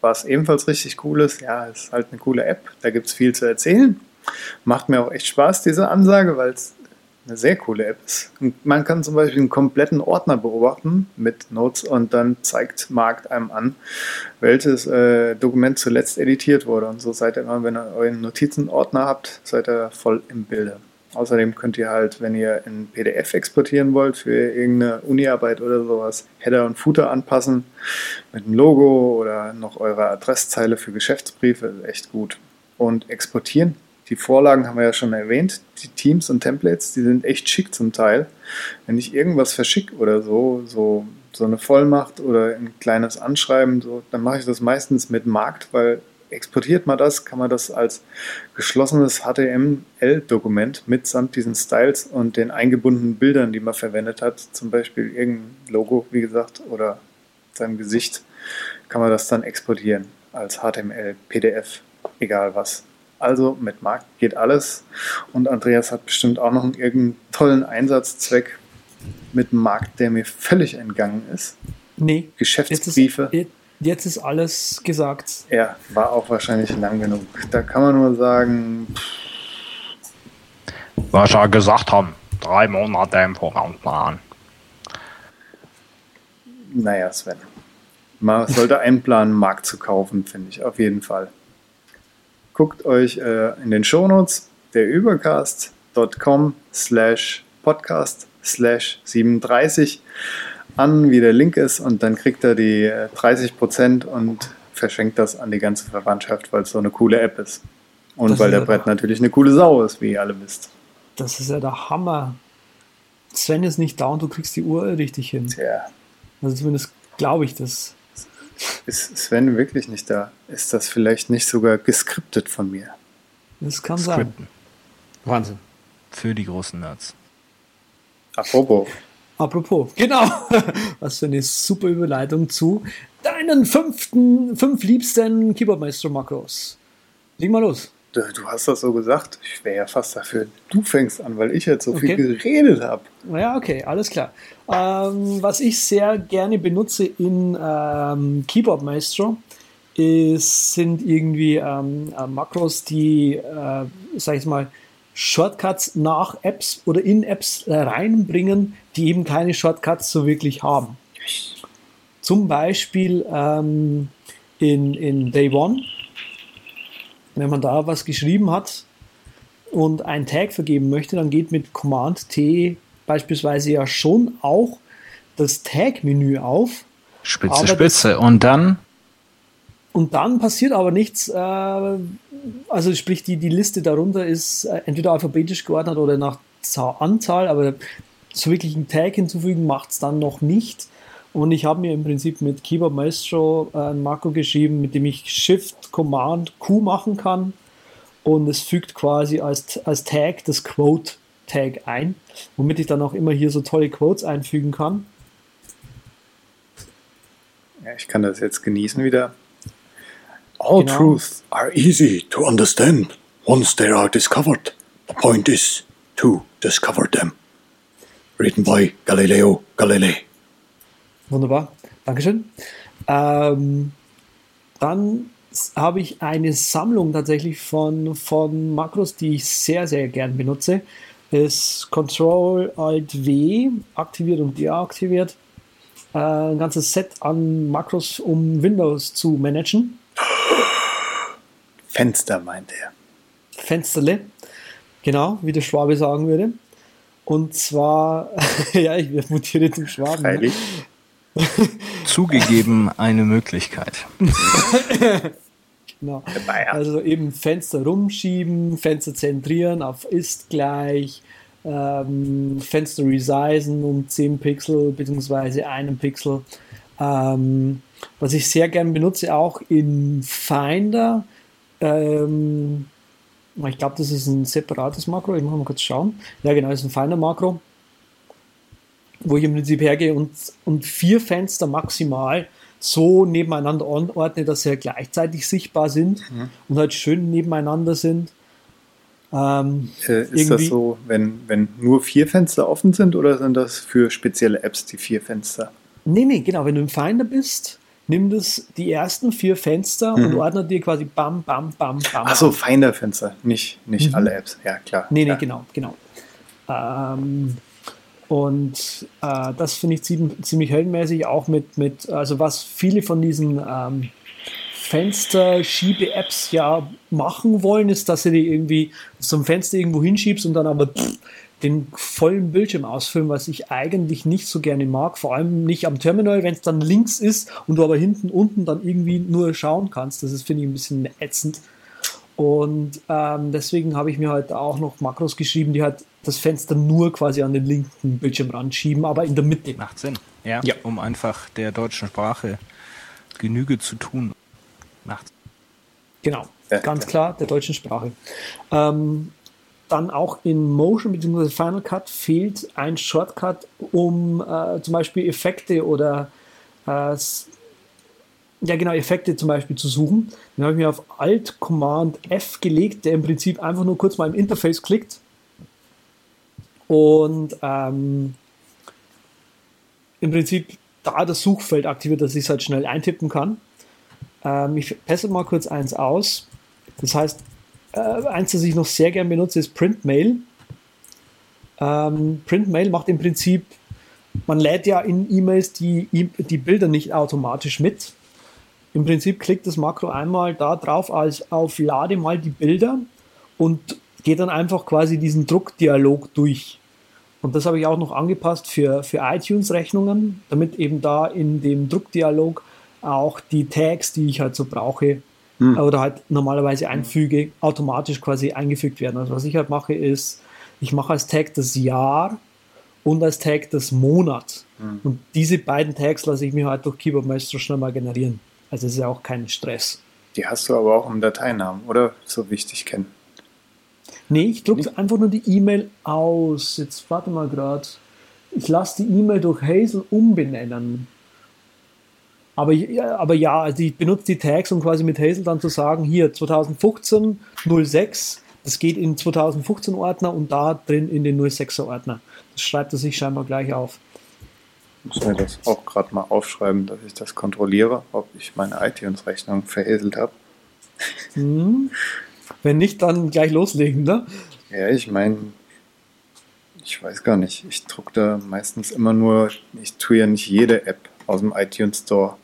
Was ebenfalls richtig cool ist, ja, ist halt eine coole App, da gibt es viel zu erzählen. Macht mir auch echt Spaß, diese Ansage, weil es eine sehr coole App ist. Und man kann zum Beispiel einen kompletten Ordner beobachten mit Notes und dann zeigt Markt einem an, welches äh, Dokument zuletzt editiert wurde. Und so seid ihr immer, wenn ihr euren Notizenordner habt, seid ihr voll im Bilde. Außerdem könnt ihr halt, wenn ihr in PDF exportieren wollt für irgendeine Uni-Arbeit oder sowas, Header und Footer anpassen mit einem Logo oder noch eure Adresszeile für Geschäftsbriefe. Echt gut. Und exportieren die Vorlagen haben wir ja schon erwähnt. Die Teams und Templates, die sind echt schick zum Teil. Wenn ich irgendwas verschicke oder so, so, so eine Vollmacht oder ein kleines Anschreiben, so, dann mache ich das meistens mit Markt, weil exportiert man das, kann man das als geschlossenes HTML-Dokument mitsamt diesen Styles und den eingebundenen Bildern, die man verwendet hat, zum Beispiel irgendein Logo, wie gesagt, oder sein Gesicht, kann man das dann exportieren als HTML, PDF, egal was. Also mit Markt geht alles. Und Andreas hat bestimmt auch noch einen irgendeinen tollen Einsatzzweck mit dem Markt, der mir völlig entgangen ist. Nee. Geschäftsbriefe. Jetzt ist, jetzt ist alles gesagt. Ja, war auch wahrscheinlich lang genug. Da kann man nur sagen. Was wir gesagt haben, drei Monate im Vorausplanen. Naja, Sven. Man sollte einplanen, Markt zu kaufen, finde ich, auf jeden Fall guckt euch äh, in den Shownotes der übercast.com slash podcast slash 37 an, wie der Link ist und dann kriegt er die 30% äh, und verschenkt das an die ganze Verwandtschaft, weil es so eine coole App ist. Und das weil der ja Brett natürlich eine coole Sau ist, wie ihr alle wisst. Das ist ja der Hammer. Sven ist nicht da und du kriegst die Uhr richtig hin. Tja. Also zumindest glaube ich das. Ist Sven wirklich nicht da? Ist das vielleicht nicht sogar geskriptet von mir? Das kann Skripten. sein. Wahnsinn. Für die großen Nerds. Apropos. Apropos, genau. [LAUGHS] Was für eine super Überleitung zu deinen fünften, fünf liebsten Keyboard-Maestro-Makros. Leg mal los. Du, hast das so gesagt. Ich wäre ja fast dafür, du fängst an, weil ich jetzt so okay. viel geredet habe. Ja, okay, alles klar. Ähm, was ich sehr gerne benutze in ähm, Keyboard Maestro ist, sind irgendwie ähm, äh, Makros, die, äh, sag ich mal, Shortcuts nach Apps oder in Apps reinbringen, die eben keine Shortcuts so wirklich haben. Zum Beispiel ähm, in, in Day One wenn man da was geschrieben hat und einen Tag vergeben möchte, dann geht mit Command T beispielsweise ja schon auch das Tag-Menü auf. Spitze, Spitze. Und dann? Und dann passiert aber nichts. Äh, also sprich, die, die Liste darunter ist äh, entweder alphabetisch geordnet oder nach Anzahl, aber so wirklich einen Tag hinzufügen macht es dann noch nicht. Und ich habe mir im Prinzip mit Keyboard Maestro äh, ein Makro geschrieben, mit dem ich Shift Command Q machen kann. Und es fügt quasi als, als Tag das Quote Tag ein, womit ich dann auch immer hier so tolle Quotes einfügen kann. Ja, ich kann das jetzt genießen wieder. All genau. truths are easy to understand once they are discovered. The point is to discover them. Written by Galileo Galilei. Wunderbar, Dankeschön. Ähm, dann habe ich eine Sammlung tatsächlich von, von Makros, die ich sehr, sehr gern benutze. Ist Control Alt W aktiviert und deaktiviert. Äh, ein ganzes Set an Makros, um Windows zu managen. Fenster meint er. Fensterle, genau, wie der Schwabe sagen würde. Und zwar, [LAUGHS] ja, ich mutiere zum Schwaben. Ne? [LAUGHS] Zugegeben eine Möglichkeit. [LAUGHS] genau. Also eben Fenster rumschieben, Fenster zentrieren auf ist gleich, ähm, Fenster resizen um 10 Pixel bzw. einen Pixel. Ähm, was ich sehr gern benutze, auch in Finder. Ähm, ich glaube, das ist ein separates Makro. Ich muss mal kurz schauen. Ja, genau, das ist ein Finder-Makro, wo ich im Prinzip hergehe und, und vier Fenster maximal so nebeneinander anordne, dass sie gleichzeitig sichtbar sind mhm. und halt schön nebeneinander sind. Ähm, äh, ist das so, wenn, wenn nur vier Fenster offen sind oder sind das für spezielle Apps die vier Fenster? Nee, nee, genau. Wenn du im Finder bist, nimm das die ersten vier Fenster mhm. und ordne dir quasi bam, bam, bam, bam. Achso, Finder-Fenster, nicht, nicht mhm. alle Apps. Ja, klar. Nee, nee, ja. genau, genau. Ähm, und äh, das finde ich ziemlich, ziemlich heldenmäßig, auch mit, mit, also was viele von diesen ähm, Fenster-Schiebe-Apps ja machen wollen, ist, dass sie die irgendwie zum Fenster irgendwo hinschiebst und dann aber pff, den vollen Bildschirm ausfüllen, was ich eigentlich nicht so gerne mag. Vor allem nicht am Terminal, wenn es dann links ist und du aber hinten unten dann irgendwie nur schauen kannst. Das ist, finde ich, ein bisschen ätzend. Und ähm, deswegen habe ich mir halt auch noch Makros geschrieben, die halt das Fenster nur quasi an den linken Bildschirmrand schieben, aber in der Mitte. Macht Sinn, ja, ja. um einfach der deutschen Sprache Genüge zu tun. Macht Genau, ja, ganz ja. klar der deutschen Sprache. Ähm, dann auch in Motion bzw. Final Cut fehlt ein Shortcut, um äh, zum Beispiel Effekte oder äh, ja genau, Effekte zum Beispiel zu suchen. Dann habe ich mir auf Alt Command F gelegt, der im Prinzip einfach nur kurz mal im Interface klickt und ähm, im Prinzip da das Suchfeld aktiviert, dass ich es halt schnell eintippen kann. Ähm, ich teste mal kurz eins aus. Das heißt, äh, eins, das ich noch sehr gern benutze, ist Printmail. Ähm, Printmail macht im Prinzip, man lädt ja in E-Mails die, die Bilder nicht automatisch mit. Im Prinzip klickt das Makro einmal da drauf als auf Lade mal die Bilder und geht dann einfach quasi diesen Druckdialog durch. Und das habe ich auch noch angepasst für, für iTunes-Rechnungen, damit eben da in dem Druckdialog auch die Tags, die ich halt so brauche hm. oder halt normalerweise einfüge, automatisch quasi eingefügt werden. Also was ich halt mache ist, ich mache als Tag das Jahr und als Tag das Monat. Hm. Und diese beiden Tags lasse ich mir halt durch Keyboard Maestro schnell mal generieren. Also es ist ja auch kein Stress. Die hast du aber auch im Dateinamen, oder? So wichtig kennen. Nee, ich drucke einfach nur die E-Mail aus. Jetzt warte mal gerade. Ich lasse die E-Mail durch Hazel umbenennen. Aber, aber ja, also ich benutze die Tags, um quasi mit Hazel dann zu sagen, hier 2015 06, das geht in 2015 Ordner und da drin in den 06er Ordner. Das schreibt er sich scheinbar gleich auf muss mir das auch gerade mal aufschreiben, dass ich das kontrolliere, ob ich meine iTunes-Rechnung verhäselt habe. Hm. [LAUGHS] Wenn nicht, dann gleich loslegen, ne? Ja, ich meine, ich weiß gar nicht. Ich drucke da meistens immer nur, ich tue ja nicht jede App aus dem iTunes Store.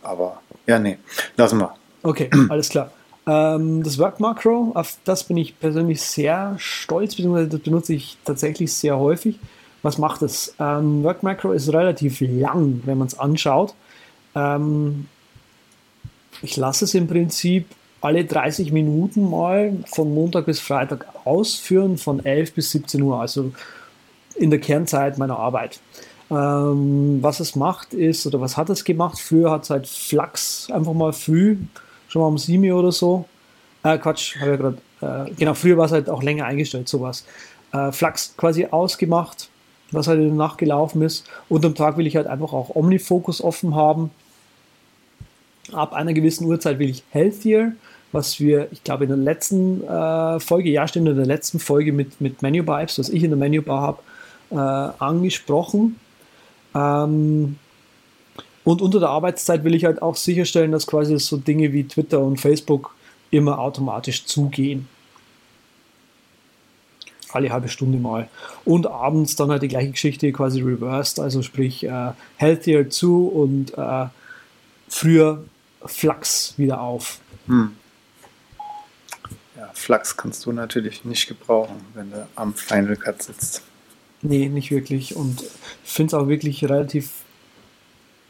Aber ja, nee, lassen wir. Okay, [CLEARS THROAT] alles klar. Ähm, das Work Macro, auf das bin ich persönlich sehr stolz, beziehungsweise das benutze ich tatsächlich sehr häufig. Was macht es? Ähm, Work Macro ist relativ lang, wenn man es anschaut. Ähm, ich lasse es im Prinzip alle 30 Minuten mal von Montag bis Freitag ausführen, von 11 bis 17 Uhr, also in der Kernzeit meiner Arbeit. Ähm, was es macht ist, oder was hat es gemacht? Früher hat es halt Flux einfach mal früh, schon mal um 7 Uhr oder so. Äh, Quatsch, habe ja gerade. Äh, genau, früher war es halt auch länger eingestellt, sowas. Äh, Flux quasi ausgemacht, was halt in der Nacht gelaufen ist. Und am Tag will ich halt einfach auch Omnifocus offen haben. Ab einer gewissen Uhrzeit will ich Healthier, was wir, ich glaube, in der letzten äh, Folge, ja, stimmt, in der letzten Folge mit, mit Menubar Apps, was ich in der Menubar habe, äh, angesprochen. Ähm, und unter der Arbeitszeit will ich halt auch sicherstellen, dass quasi so Dinge wie Twitter und Facebook immer automatisch zugehen alle halbe Stunde mal. Und abends dann halt die gleiche Geschichte quasi reversed, also sprich äh, healthier zu und äh, früher Flux wieder auf. Hm. Ja, Flux kannst du natürlich nicht gebrauchen, wenn du am Final Cut sitzt. Nee, nicht wirklich. Und ich finde es auch wirklich relativ,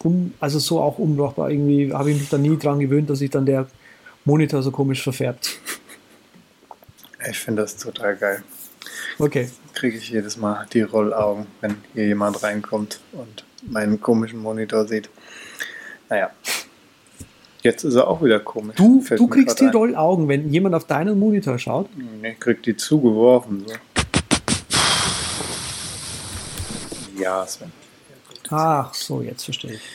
um, also so auch unbrauchbar. Irgendwie habe ich mich da nie dran gewöhnt, dass sich dann der Monitor so komisch verfärbt. Ich finde das total geil. Okay. Kriege ich jedes Mal die Rollaugen, wenn hier jemand reinkommt und meinen komischen Monitor sieht. Naja. Jetzt ist er auch wieder komisch. Du, du kriegst die grad ein. Rollaugen, wenn jemand auf deinen Monitor schaut. Nee, kriegt die zugeworfen. So. Ja, Sven. Ach so, jetzt verstehe ich. [LAUGHS]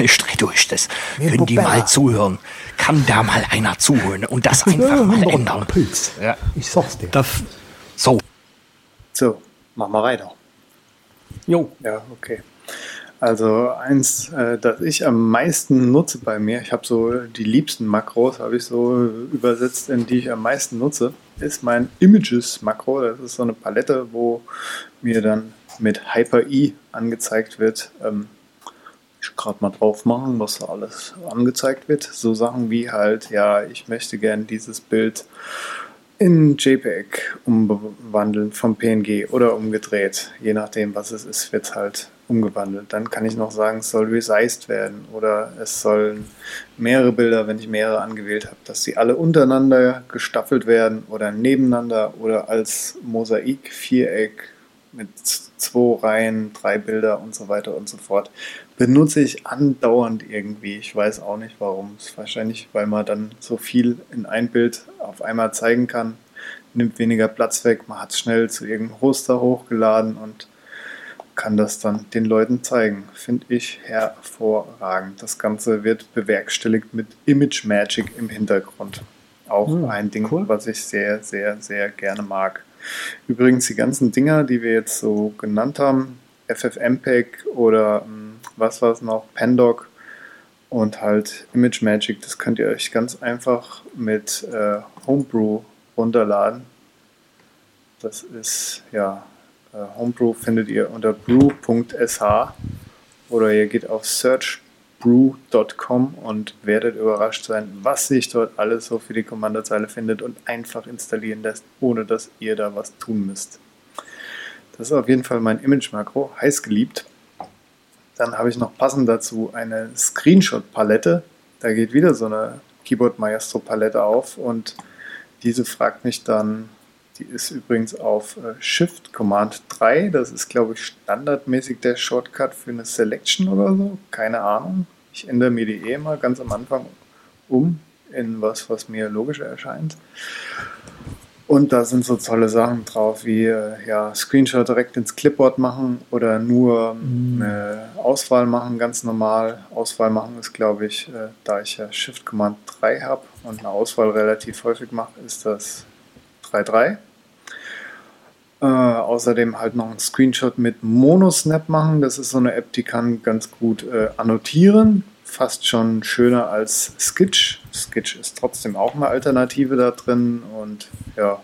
Ich dreh durch das. Können die mal zuhören? Kann da mal einer zuhören und das einfach mal ändern? Pilz. Ja. Ich sag's dir. Da f- So, So, machen wir weiter. jo, Ja, okay. Also eins, äh, das ich am meisten nutze bei mir, ich habe so die liebsten Makros, habe ich so übersetzt, in die ich am meisten nutze, ist mein Images-Makro. Das ist so eine Palette, wo mir dann mit Hyper-E angezeigt wird. Ähm, ich gerade mal drauf machen, was da alles angezeigt wird. So Sachen wie halt, ja, ich möchte gern dieses Bild in JPEG umwandeln vom PNG oder umgedreht. Je nachdem, was es ist, wird halt umgewandelt. Dann kann ich noch sagen, es soll resized werden oder es sollen mehrere Bilder, wenn ich mehrere angewählt habe, dass sie alle untereinander gestaffelt werden oder nebeneinander oder als Mosaik, Viereck mit zwei Reihen, drei Bilder und so weiter und so fort. Benutze ich andauernd irgendwie. Ich weiß auch nicht warum. Es ist wahrscheinlich, weil man dann so viel in ein Bild auf einmal zeigen kann. Nimmt weniger Platz weg. Man hat es schnell zu irgendeinem Hoster hochgeladen und kann das dann den Leuten zeigen. Finde ich hervorragend. Das Ganze wird bewerkstelligt mit Image Magic im Hintergrund. Auch Hm, ein Ding, cool. was ich sehr, sehr, sehr gerne mag. Übrigens, die ganzen Dinger, die wir jetzt so genannt haben, FFmpeg oder hm, was war es noch, Pandoc und halt Image Magic, das könnt ihr euch ganz einfach mit äh, Homebrew runterladen. Das ist, ja, Homebrew findet ihr unter brew.sh oder ihr geht auf searchbrew.com und werdet überrascht sein, was sich dort alles so für die Kommandozeile findet und einfach installieren lässt, ohne dass ihr da was tun müsst. Das ist auf jeden Fall mein Image-Makro, heiß geliebt. Dann habe ich noch passend dazu eine Screenshot-Palette. Da geht wieder so eine Keyboard Maestro Palette auf und diese fragt mich dann, die ist übrigens auf äh, Shift Command 3. Das ist, glaube ich, standardmäßig der Shortcut für eine Selection oder so. Keine Ahnung. Ich ändere mir die eh immer ganz am Anfang um in was, was mir logischer erscheint. Und da sind so tolle Sachen drauf wie äh, ja, Screenshot direkt ins Clipboard machen oder nur eine Auswahl machen, ganz normal. Auswahl machen ist, glaube ich, äh, da ich ja Shift Command 3 habe und eine Auswahl relativ häufig mache, ist das 3.3. Äh, außerdem halt noch einen Screenshot mit Monosnap machen. Das ist so eine App, die kann ganz gut äh, annotieren. Fast schon schöner als Skitch. Skitch ist trotzdem auch eine Alternative da drin. Und ja,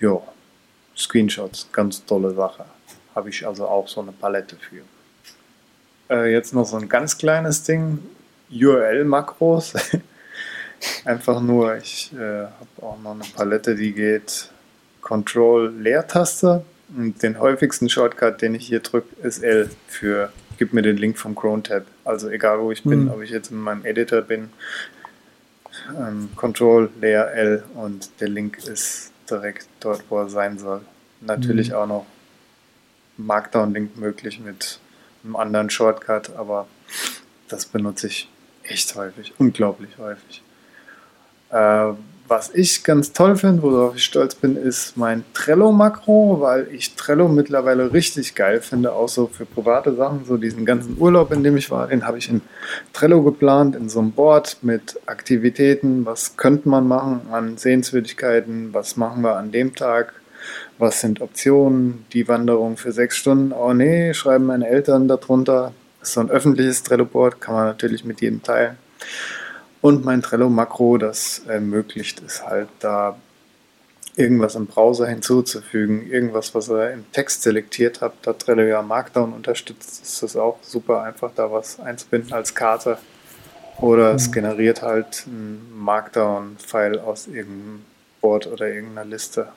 ja, Screenshots, ganz tolle Sache. Habe ich also auch so eine Palette für. Äh, jetzt noch so ein ganz kleines Ding. URL-Makros. [LAUGHS] Einfach nur, ich äh, habe auch noch eine Palette, die geht Control-Leertaste. Und den häufigsten Shortcut, den ich hier drücke, ist L für gib mir den Link vom Chrome-Tab. Also egal wo ich bin, Mhm. ob ich jetzt in meinem Editor bin, ähm, Control, Leer, L und der Link ist direkt dort, wo er sein soll. Natürlich auch noch Markdown-Link möglich mit einem anderen Shortcut, aber das benutze ich echt häufig, unglaublich häufig. Äh, was ich ganz toll finde, worauf ich stolz bin, ist mein Trello-Makro, weil ich Trello mittlerweile richtig geil finde, auch so für private Sachen. So diesen ganzen Urlaub, in dem ich war, den habe ich in Trello geplant, in so einem Board mit Aktivitäten. Was könnte man machen an Sehenswürdigkeiten? Was machen wir an dem Tag? Was sind Optionen? Die Wanderung für sechs Stunden? Oh nee, schreiben meine Eltern darunter. Das ist so ein öffentliches Trello-Board, kann man natürlich mit jedem teilen. Und mein Trello-Makro, das ermöglicht es halt da irgendwas im Browser hinzuzufügen, irgendwas, was ihr im Text selektiert habt, da Trello ja Markdown unterstützt, ist das auch super einfach, da was einzubinden als Karte. Oder es generiert halt ein Markdown-File aus irgendeinem Board oder irgendeiner Liste.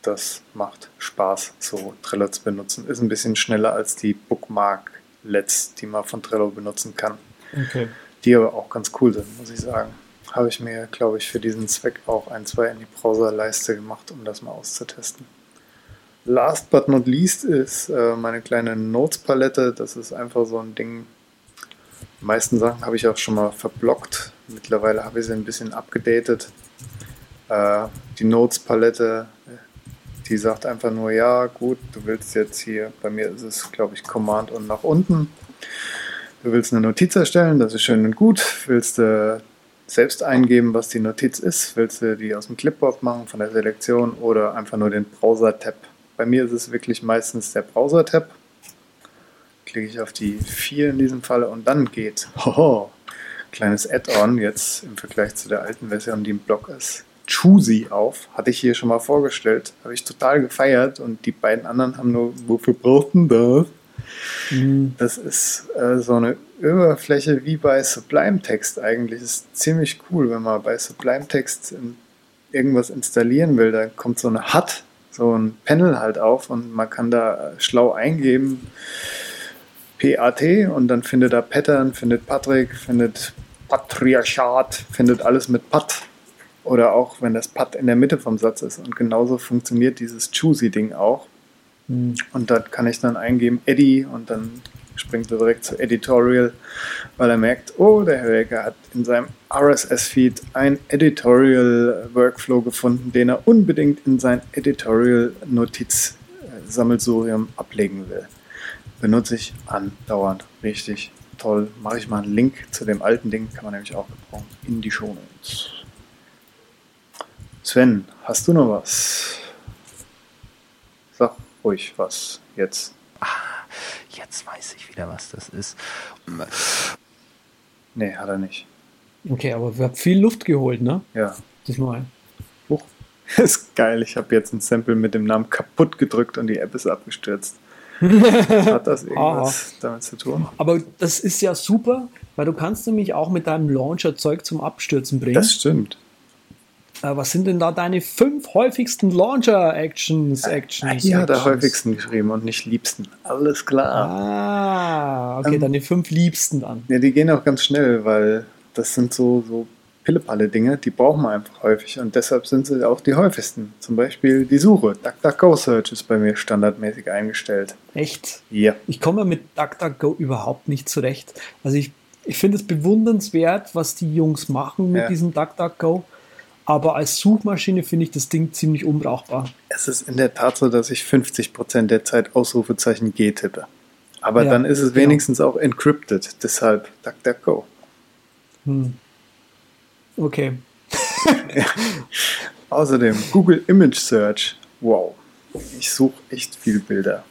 Das macht Spaß, so Trello zu benutzen. Ist ein bisschen schneller als die Bookmark-Lets, die man von Trello benutzen kann Okay. Die aber auch ganz cool sind, muss ich sagen. Habe ich mir, glaube ich, für diesen Zweck auch ein, zwei in die Browserleiste gemacht, um das mal auszutesten. last but not least ist äh, meine kleine Notes-Palette. Das ist einfach so ein Ding. Die meisten Sachen habe ich auch schon mal verblockt. Mittlerweile habe ich sie ein bisschen abgedatet. Äh, die Notes-Palette, die sagt einfach nur, ja gut, du willst jetzt hier, bei mir ist es, glaube ich, Command und nach unten. Du willst eine Notiz erstellen, das ist schön und gut. Willst du äh, selbst eingeben, was die Notiz ist? Willst du die aus dem Clipboard machen, von der Selektion oder einfach nur den Browser-Tab? Bei mir ist es wirklich meistens der Browser-Tab. Klicke ich auf die 4 in diesem Fall und dann geht, hoho, kleines Add-on jetzt im Vergleich zu der alten Version, die im Blog ist, Choosy auf. Hatte ich hier schon mal vorgestellt. Habe ich total gefeiert und die beiden anderen haben nur, wofür braucht denn das? Mhm. Das ist äh, so eine Oberfläche wie bei Sublime Text eigentlich. Das ist ziemlich cool, wenn man bei Sublime Text irgendwas installieren will. Da kommt so eine HUD, so ein Panel halt auf und man kann da schlau eingeben. PAT und dann findet er Pattern, findet Patrick, findet Patriarchat, findet alles mit Pat oder auch wenn das Pat in der Mitte vom Satz ist. Und genauso funktioniert dieses Choosy-Ding auch. Mhm. Und da kann ich dann eingeben Eddie und dann springt er direkt zu Editorial, weil er merkt, oh, der Herr Welker hat in seinem RSS-Feed ein Editorial-Workflow gefunden, den er unbedingt in sein Editorial-Notiz-Sammelsurium ablegen will. Benutze ich andauernd. Richtig toll. Mache ich mal einen Link zu dem alten Ding, kann man nämlich auch gebrauchen, in die Show Notes. Sven, hast du noch was? Sag ruhig was jetzt. Ah, jetzt weiß ich wieder, was das ist. Nee, hat er nicht. Okay, aber wir haben viel Luft geholt, ne? Ja. Diesmal. Huch. [LAUGHS] ist geil. Ich habe jetzt ein Sample mit dem Namen kaputt gedrückt und die App ist abgestürzt. [LAUGHS] Hat das irgendwas damit zu tun? Aber das ist ja super, weil du kannst nämlich auch mit deinem Launcher Zeug zum Abstürzen bringen. Das stimmt. Äh, was sind denn da deine fünf häufigsten Launcher-Actions? Actions, ja, der häufigsten geschrieben und nicht liebsten. Alles klar. Ah, okay, ähm, deine fünf liebsten dann. Ja, die gehen auch ganz schnell, weil das sind so, so Pillepalle-Dinge, die brauchen wir einfach häufig und deshalb sind sie auch die häufigsten. Zum Beispiel die Suche. DuckDuckGo-Search ist bei mir standardmäßig eingestellt. Echt? Ja. Ich komme mit DuckDuckGo überhaupt nicht zurecht. Also ich, ich finde es bewundernswert, was die Jungs machen mit ja. diesem DuckDuckGo. Aber als Suchmaschine finde ich das Ding ziemlich unbrauchbar. Es ist in der Tat so, dass ich 50% der Zeit Ausrufezeichen G tippe. Aber ja, dann ist es genau. wenigstens auch encrypted. Deshalb DuckDuckGo. Hm. Okay. [LAUGHS] ja. Außerdem Google Image Search. Wow. Ich suche echt viel Bilder.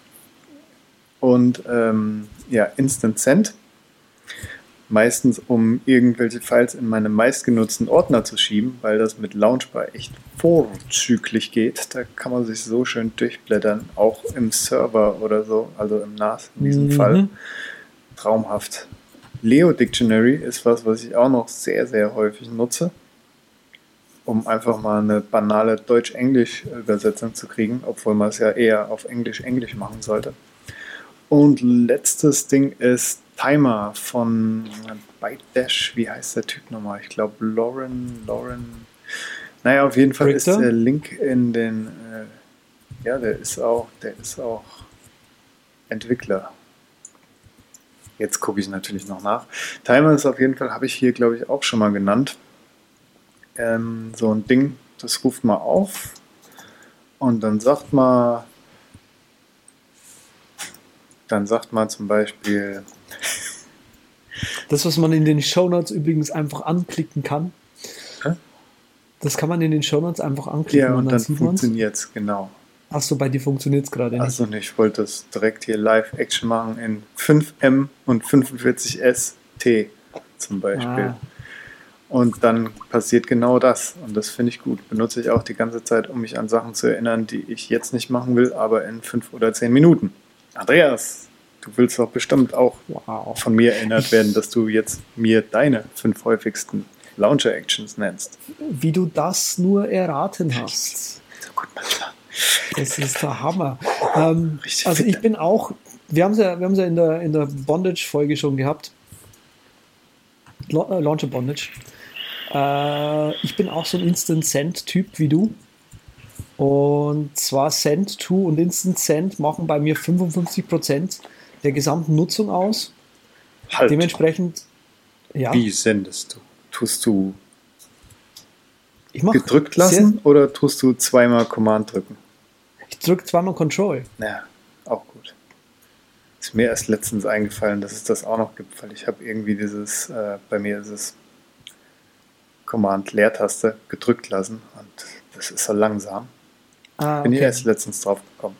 Und ähm, ja, Instant Send meistens um irgendwelche Files in meine meistgenutzten Ordner zu schieben, weil das mit Launchbar echt vorzüglich geht. Da kann man sich so schön durchblättern, auch im Server oder so, also im NAS in diesem mhm. Fall. Traumhaft. Leo Dictionary ist was, was ich auch noch sehr, sehr häufig nutze, um einfach mal eine banale Deutsch-Englisch-Übersetzung zu kriegen, obwohl man es ja eher auf Englisch-Englisch machen sollte. Und letztes Ding ist Timer von ByteDash. Wie heißt der Typ nochmal? Ich glaube Lauren, Lauren. Naja, auf jeden Fall Richter? ist der Link in den. Äh, ja, der ist auch, der ist auch Entwickler. Jetzt gucke ich natürlich noch nach. Timer ist auf jeden Fall, habe ich hier, glaube ich, auch schon mal genannt. Ähm, so ein Ding, das ruft mal auf und dann sagt man, dann sagt man zum Beispiel, das, was man in den Shownotes übrigens einfach anklicken kann. Hä? Das kann man in den Shownotes einfach anklicken. Ja, und, und dann, dann funktioniert es, genau. Achso, bei dir funktioniert es gerade nicht. Achso, ich wollte das direkt hier Live-Action machen in 5M und 45ST zum Beispiel. Ah. Und dann passiert genau das. Und das finde ich gut. Benutze ich auch die ganze Zeit, um mich an Sachen zu erinnern, die ich jetzt nicht machen will, aber in fünf oder zehn Minuten. Andreas, Du willst doch bestimmt auch wow. von mir erinnert werden, dass du jetzt mir deine fünf häufigsten Launcher-Actions nennst. Wie du das nur erraten hast. So gut manchmal. Das ist der Hammer. Ähm, also ich bin auch, wir haben es ja, wir haben ja in der, in der Bondage-Folge schon gehabt. Äh, Launcher Bondage. Äh, ich bin auch so ein Instant Send-Typ wie du. Und zwar Send-To und Instant Send machen bei mir 55% der gesamten Nutzung aus. Halt. Dementsprechend, ja, Wie sendest du? Tust du gedrückt lassen oder tust du zweimal Command drücken? Ich drücke zweimal Control. Ja, auch gut. Ist mir erst letztens eingefallen, dass es das auch noch gibt, weil ich habe irgendwie dieses, äh, bei mir ist es Command-Leertaste gedrückt lassen und das ist so langsam. Ah, Bin ich erst letztens drauf gekommen.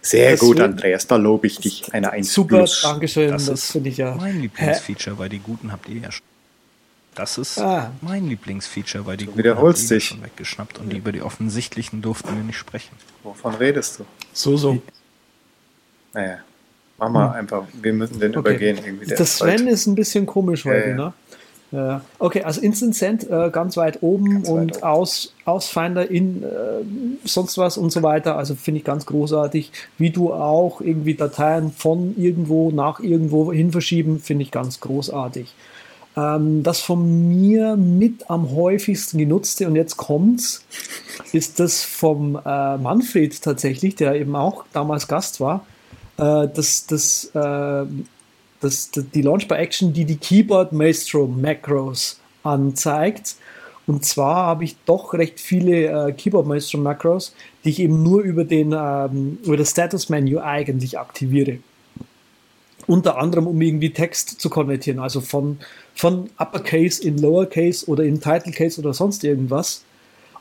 Sehr Das gut, Andreas, da lobe ich dich. Eine 1 Super, plus. Dankeschön. Das Das, ist finde ich ja. Mein Lieblingsfeature, weil die guten habt ihr ja schon. Das ist Ah. mein Lieblingsfeature, weil die Du guten wiederholst habt ihr dich. schon weggeschnappt und die über die offensichtlichen durften wir nicht sprechen. Wovon redest du? So, so. Naja, mach mal einfach. Wir müssen den Hm. Okay. übergehen. Irgendwie Das Sven ist ein bisschen komisch heute, ja. ne? Ja. Okay, also Instant Send äh, ganz weit oben Ganz weit und oben. Aus, Ausfinder in äh, sonst was und so weiter. Also finde ich ganz großartig. Wie du auch irgendwie Dateien von irgendwo nach irgendwo hin verschieben, finde ich ganz großartig. Ähm, das von mir mit am häufigsten genutzte, und jetzt kommt's, ist das vom äh, Manfred tatsächlich, der eben auch damals Gast war. Äh, das, das, äh, das, die Launchbar Action, die die Keyboard Maestro Macros anzeigt. Und zwar habe ich doch recht viele äh, Keyboard Maestro Macros, die ich eben nur über, den, ähm, über das Status Menu eigentlich aktiviere. Unter anderem, um irgendwie Text zu konvertieren, also von, von Uppercase in Lowercase oder in Title Case oder sonst irgendwas.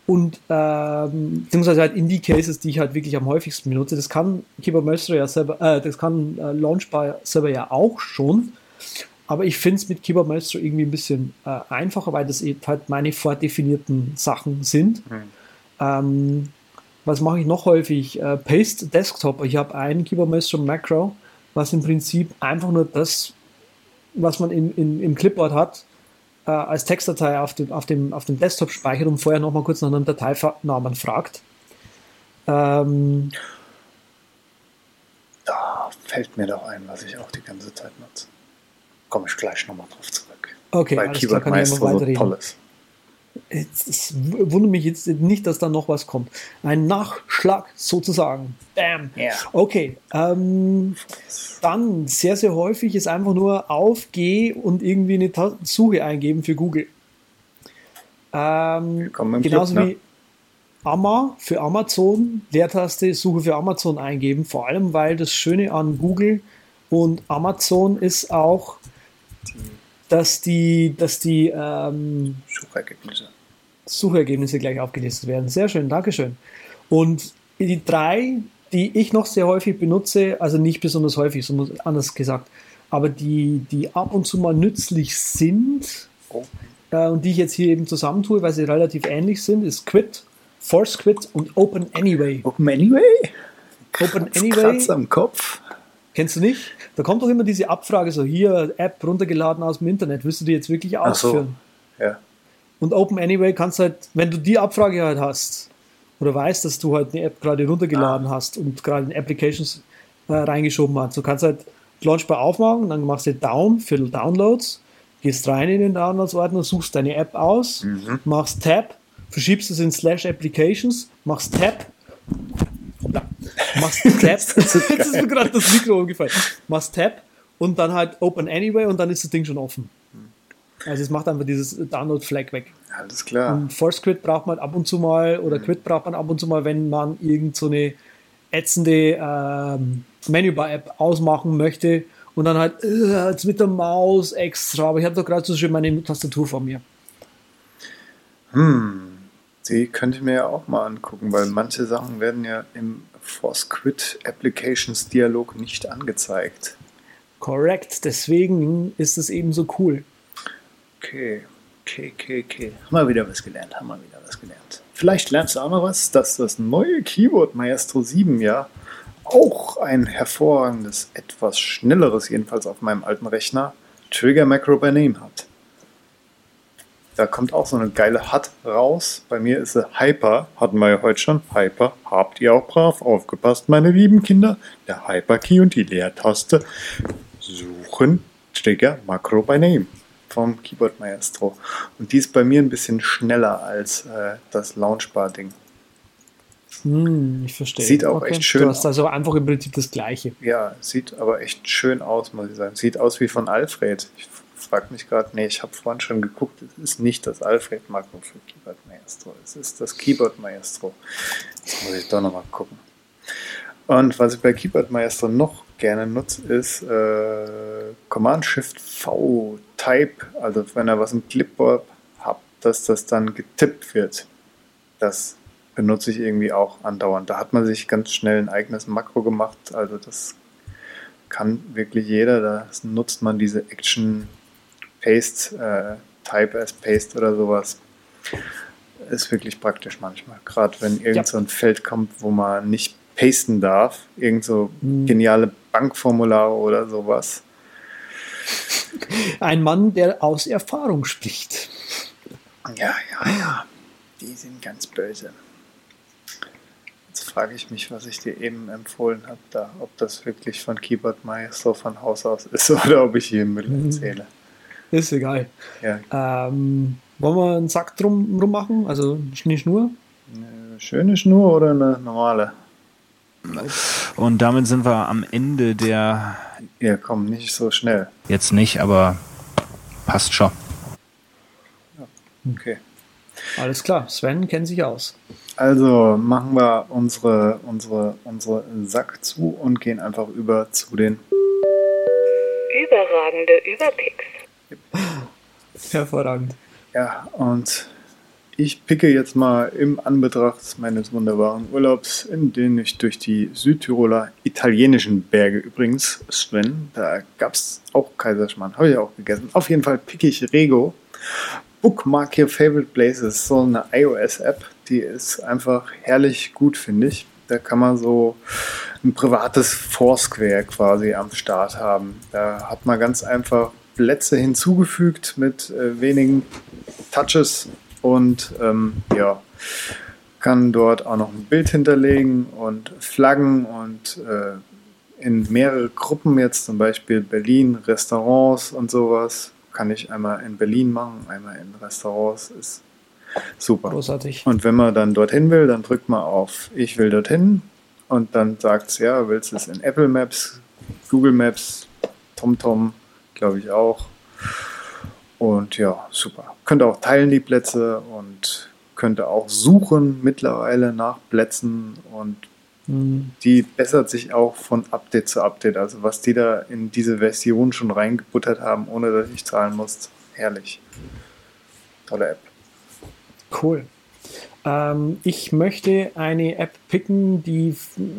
Und ähm, beziehungsweise halt in die Cases, die ich halt wirklich am häufigsten benutze. Das kann Keyboard Maestro ja selber, äh, das kann äh, Launchbar selber ja auch schon. Aber ich finde es mit Keyboard Maestro irgendwie ein bisschen äh, einfacher, weil das eben halt meine vordefinierten Sachen sind. Ähm, was mache ich noch häufig? Äh, Paste Desktop. Ich habe einen Keyboard Maestro Macro, was im Prinzip einfach nur das, was man in, in, im Clipboard hat, äh, als Textdatei auf dem, auf dem, auf dem Desktop speichert und vorher nochmal kurz nach einem Dateinamen fragt. Ähm, Da fällt mir doch ein, was ich auch die ganze Zeit nutze. Komme ich gleich nochmal drauf zurück. okay, Weil alles klar, Keyboard kann Maestro so toll ist. Es, es wundert mich jetzt nicht, dass da noch was kommt. Ein Nachschlag sozusagen. Bam. Ja. Okay. Ähm, dann sehr, sehr häufig ist einfach nur auf, geh und irgendwie eine Ta Suche eingeben für Google. Ähm, genauso Club, ne? wie Amma für Amazon, Leertaste, Suche für Amazon eingeben. Vor allem, weil das Schöne an Google und Amazon ist auch, dass die, dass die ähm, Suchergebnisse. Suchergebnisse gleich aufgelistet werden. Sehr schön, Dankeschön. Und die drei, die ich noch sehr häufig benutze, also nicht besonders häufig, so anders gesagt, aber die, die ab und zu mal nützlich sind Oh. äh, und die ich jetzt hier eben zusammentue, weil sie relativ ähnlich sind, ist Quit, Force Quit und Open Anyway. Open Anyway? Open Anyway, Kratz am Kopf. Kennst du nicht? Da kommt doch immer diese Abfrage, so hier, App runtergeladen aus dem Internet, willst du die jetzt wirklich Ach so. ausführen? Ja. Und Open Anyway kannst halt, wenn du die Abfrage halt hast oder weißt, dass du halt eine App gerade runtergeladen hast und gerade in Applications äh, reingeschoben hast, du kannst halt Launchbar aufmachen, dann machst du Down für Downloads, gehst rein in den Downloads-Ordner, suchst deine App aus, machst Tab, verschiebst es in Slash Applications, machst Tab, ja, machst Tab, [LAUGHS] jetzt ist mir gerade das Mikro umgefallen, machst Tab und dann halt Open Anyway und dann ist das Ding schon offen. Also es macht einfach dieses Download-Flag weg. Alles klar. Und Force Quit braucht man ab und zu mal oder Quit braucht man ab und zu mal, wenn man irgend so eine ätzende ähm, Menübar-App ausmachen möchte und dann halt äh, jetzt mit der Maus extra. Aber ich habe doch gerade so schön meine Tastatur vor mir. Die könnte ich mir ja auch mal angucken, weil manche Sachen werden ja im Force Quit Applications Dialog nicht angezeigt. Correct. Deswegen ist es eben so cool. Okay, okay, okay, okay. Haben wir wieder was gelernt, haben wir wieder was gelernt. Vielleicht lernst du auch noch was, dass das neue Keyboard Maestro 7 ja auch ein hervorragendes, etwas schnelleres, jedenfalls auf meinem alten Rechner, Trigger Macro by Name hat. Da kommt auch so eine geile HUD raus. Bei mir ist sie Hyper, hatten wir ja heute schon. Hyper, habt ihr auch brav aufgepasst, meine lieben Kinder. Der Hyper-Key und die Leertaste suchen Trigger Macro by Name vom Keyboard Maestro. Und die ist bei mir ein bisschen schneller als äh, das Launchbar-Ding. Hm, ich verstehe. Sieht auch echt schön Du hast also einfach im Prinzip das Gleiche. Ja, sieht aber echt schön aus, muss ich sagen. Sieht aus wie von Alfred. Ich frage mich gerade, nee, ich habe vorhin schon geguckt, es ist nicht das Alfred-Makro für Keyboard Maestro. Es ist das Keyboard Maestro. Jetzt muss ich doch nochmal gucken. Und was ich bei Keyboard Maestro noch gerne nutze, ist äh, Command-Shift-V Type. Also wenn ihr was im Clipboard habt, dass das dann getippt wird. Das benutze ich irgendwie auch andauernd. Da hat man sich ganz schnell ein eigenes Makro gemacht. Also das kann wirklich jeder. Da nutzt man diese Action Paste, äh, Type as Paste oder sowas. Ist wirklich praktisch manchmal. Gerade wenn irgend ja. so ein Feld kommt, wo man nicht pasten darf. Irgend so hm. geniale Bankformulare oder sowas. Ein Mann, der aus Erfahrung spricht. Ja, ja, ja. Die sind ganz böse. Jetzt frage ich mich, was ich dir eben empfohlen habe, da, ob das wirklich von Keyboard Maestro von Haus aus ist [LAUGHS] oder ob ich hier Müll mhm. Ist egal. Ja. Ähm, wollen wir einen Sack drum, drum machen? Also eine Schnur? Eine schöne Schnur oder eine normale? Und damit sind wir am Ende der. Ja, komm, nicht so schnell. Jetzt nicht, aber passt schon. Okay. Alles klar, Sven kennt sich aus. Also machen wir unsere, unsere, unsere Sack zu und gehen einfach über zu den überragende Überpicks. Hervorragend. Ja, und ich picke jetzt mal im Anbetracht meines wunderbaren Urlaubs, in den ich durch die Südtiroler italienischen Berge übrigens, Sven, da gab es auch Kaiserschmarrn, habe ich auch gegessen. Auf jeden Fall picke ich Rego. Bookmark Your Favorite Places, so eine iOS-App, die ist einfach herrlich gut, finde ich. Da kann man so ein privates Foursquare quasi am Start haben. Da hat man ganz einfach Plätze hinzugefügt mit äh, wenigen Touches und ähm, ja, kann dort auch noch ein Bild hinterlegen und Flaggen und äh, in mehrere Gruppen jetzt, zum Beispiel Berlin, Restaurants und sowas, kann ich einmal in Berlin machen, einmal in Restaurants, ist super. Großartig. Und wenn man dann dorthin will, dann drückt man auf Ich will dorthin und dann sagt es, ja, willst du es in Apple Maps, Google Maps, TomTom, glaube ich auch. Und ja, super. Könnte auch teilen die Plätze und könnte auch suchen mittlerweile nach Plätzen und mhm. die bessert sich auch von Update zu Update. Also was die da in diese Version schon reingebuttert haben, ohne dass ich zahlen muss, herrlich. Tolle App. Cool. Ähm, ich möchte eine App picken, die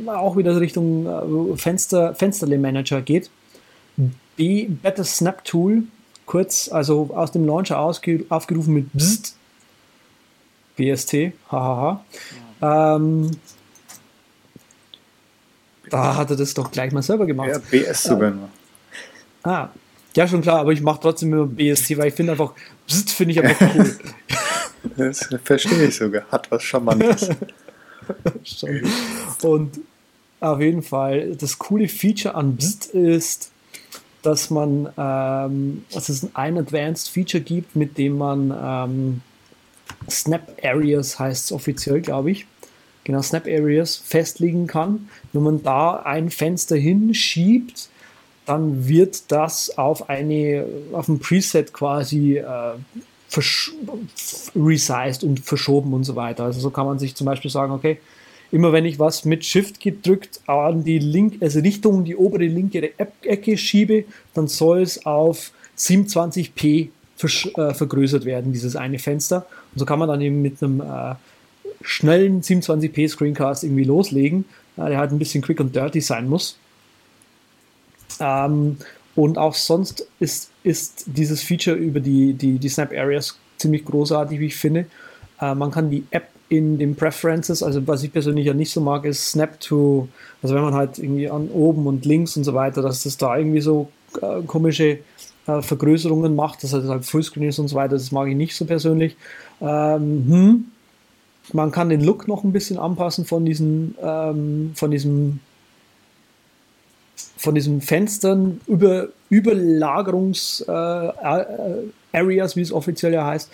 auch wieder Richtung äh, Fenster, Fensterle Manager geht. B Better Snap Tool kurz, also aus dem Launcher aufgerufen mit Bst. BST, hahaha. Ähm, da hat er das doch gleich mal selber gemacht. Ja, BS sogar nur. Ah, ja, schon klar, aber ich mache trotzdem immer BST, weil ich finde einfach, Bst finde ich einfach [LAUGHS] cool. das verstehe ich sogar. Hat was Charmantes. [LAUGHS] Und auf jeden Fall, das coole Feature an Bst ist, dass man, ähm, dass es ein Advanced Feature gibt, mit dem man ähm, Snap Areas heißt es offiziell, glaube ich. Genau, Snap Areas festlegen kann. Wenn man da ein Fenster hinschiebt, dann wird das auf eine, auf ein Preset quasi äh, resized und verschoben und so weiter. Also so kann man sich zum Beispiel sagen, okay, immer wenn ich was mit Shift gedrückt an die Link, also Richtung die obere linke Ecke schiebe, dann soll es auf 27p äh, vergrößert werden, dieses eine Fenster. Und so kann man dann eben mit einem äh, schnellen 27p Screencast irgendwie loslegen, äh, der halt ein bisschen quick und dirty sein muss. Ähm, und auch sonst ist, ist dieses Feature über die, die, die Snap Areas ziemlich großartig, wie ich finde. Äh, man kann die App in den Preferences, also was ich persönlich ja nicht so mag, ist Snap to, also wenn man halt irgendwie an oben und links und so weiter, dass das da irgendwie so äh, komische äh, Vergrößerungen macht, dass es halt Fullscreen ist und so weiter, das mag ich nicht so persönlich. Ähm, hm. Man kann den Look noch ein bisschen anpassen von diesen, ähm, von diesem von diesen Fenstern über Überlagerungs äh, äh wie es offiziell ja heißt,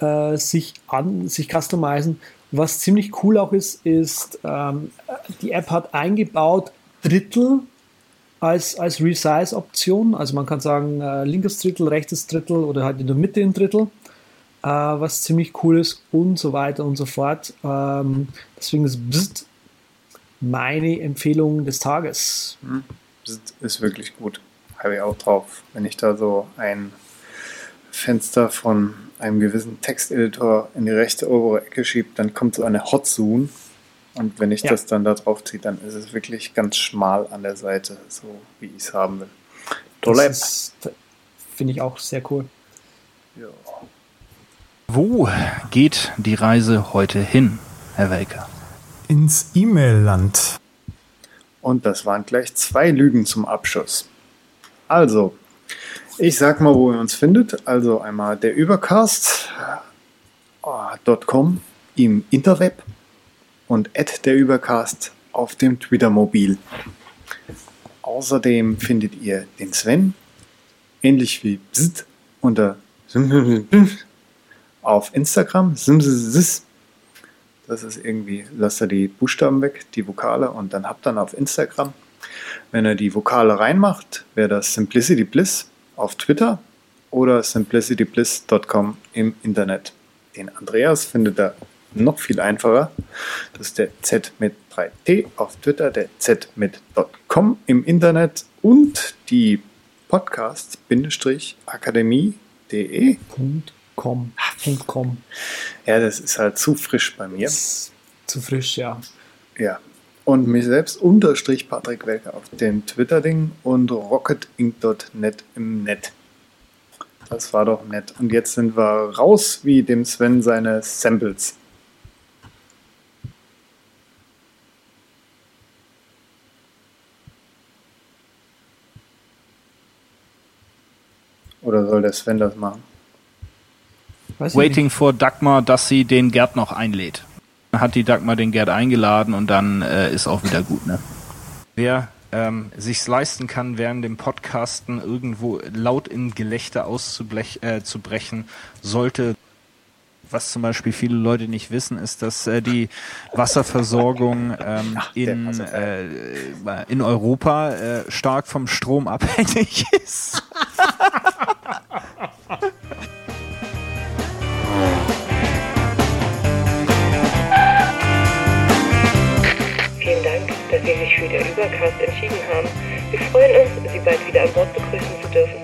äh, sich an, sich customizen Was ziemlich cool auch ist, ist, ähm, die App hat eingebaut Drittel als, als Resize-Option. Also man kann sagen, äh, linkes Drittel, rechtes Drittel oder halt in der Mitte ein Drittel, äh, was ziemlich cool ist und so weiter und so fort. Ähm, deswegen ist Bzzt meine Empfehlung des Tages. Hm. Ist wirklich gut. Habe ich auch drauf. Wenn ich da so ein Fenster von einem gewissen Texteditor in die rechte obere Ecke schiebe, dann kommt so eine Hotzoom und wenn ich ja. das dann da drauf ziehe, dann ist es wirklich ganz schmal an der Seite, so wie ich es haben will. Tolle. Finde ich auch sehr cool. Ja. Wo geht die Reise heute hin, Herr Welker? Ins E-Mail-Land. Und das waren gleich zwei Lügen zum Abschluss. Also, ich sag mal, wo ihr uns findet. Also einmal der Übercast.com im Interweb und der Übercast auf dem Twitter-Mobil. Außerdem findet ihr den Sven, ähnlich wie Bzzt, unter [LAUGHS] auf Instagram. Das ist irgendwie, lasst ihr die Buchstaben weg, die Vokale und dann habt ihr dann auf Instagram. Wenn ihr die Vokale reinmacht, wäre das Simplicity Bliss auf Twitter oder simplicitybliss.com im Internet. Den Andreas findet ihr noch viel einfacher. Das ist der Z mit 3T auf Twitter, der Z mit .com im Internet und die Podcast-akademie.de. .com. .com. Ja, das ist halt zu frisch bei mir. Zu frisch, ja. Ja. Und mich selbst unterstrich Patrick Welker auf dem Twitter-Ding und rocketinc.net im Net. Das war doch nett. Und jetzt sind wir raus, wie dem Sven seine Samples. Oder soll der Sven das machen? Waiting for Dagmar, dass sie den Gerd noch einlädt. Hat die Dagmar den Gerd eingeladen und dann äh, ist auch wieder gut, ne? Wer ähm, sich's leisten kann, während dem Podcasten irgendwo laut in Gelächter auszubrechen, äh, sollte was zum Beispiel viele Leute nicht wissen, ist, dass äh, die Wasserversorgung ähm, Ach, in, äh, in Europa äh, stark vom Strom [LAUGHS] abhängig ist. [LAUGHS] Mitglieder Übercast entschieden haben. Wir freuen uns, Sie bald wieder an Bord begrüßen zu dürfen.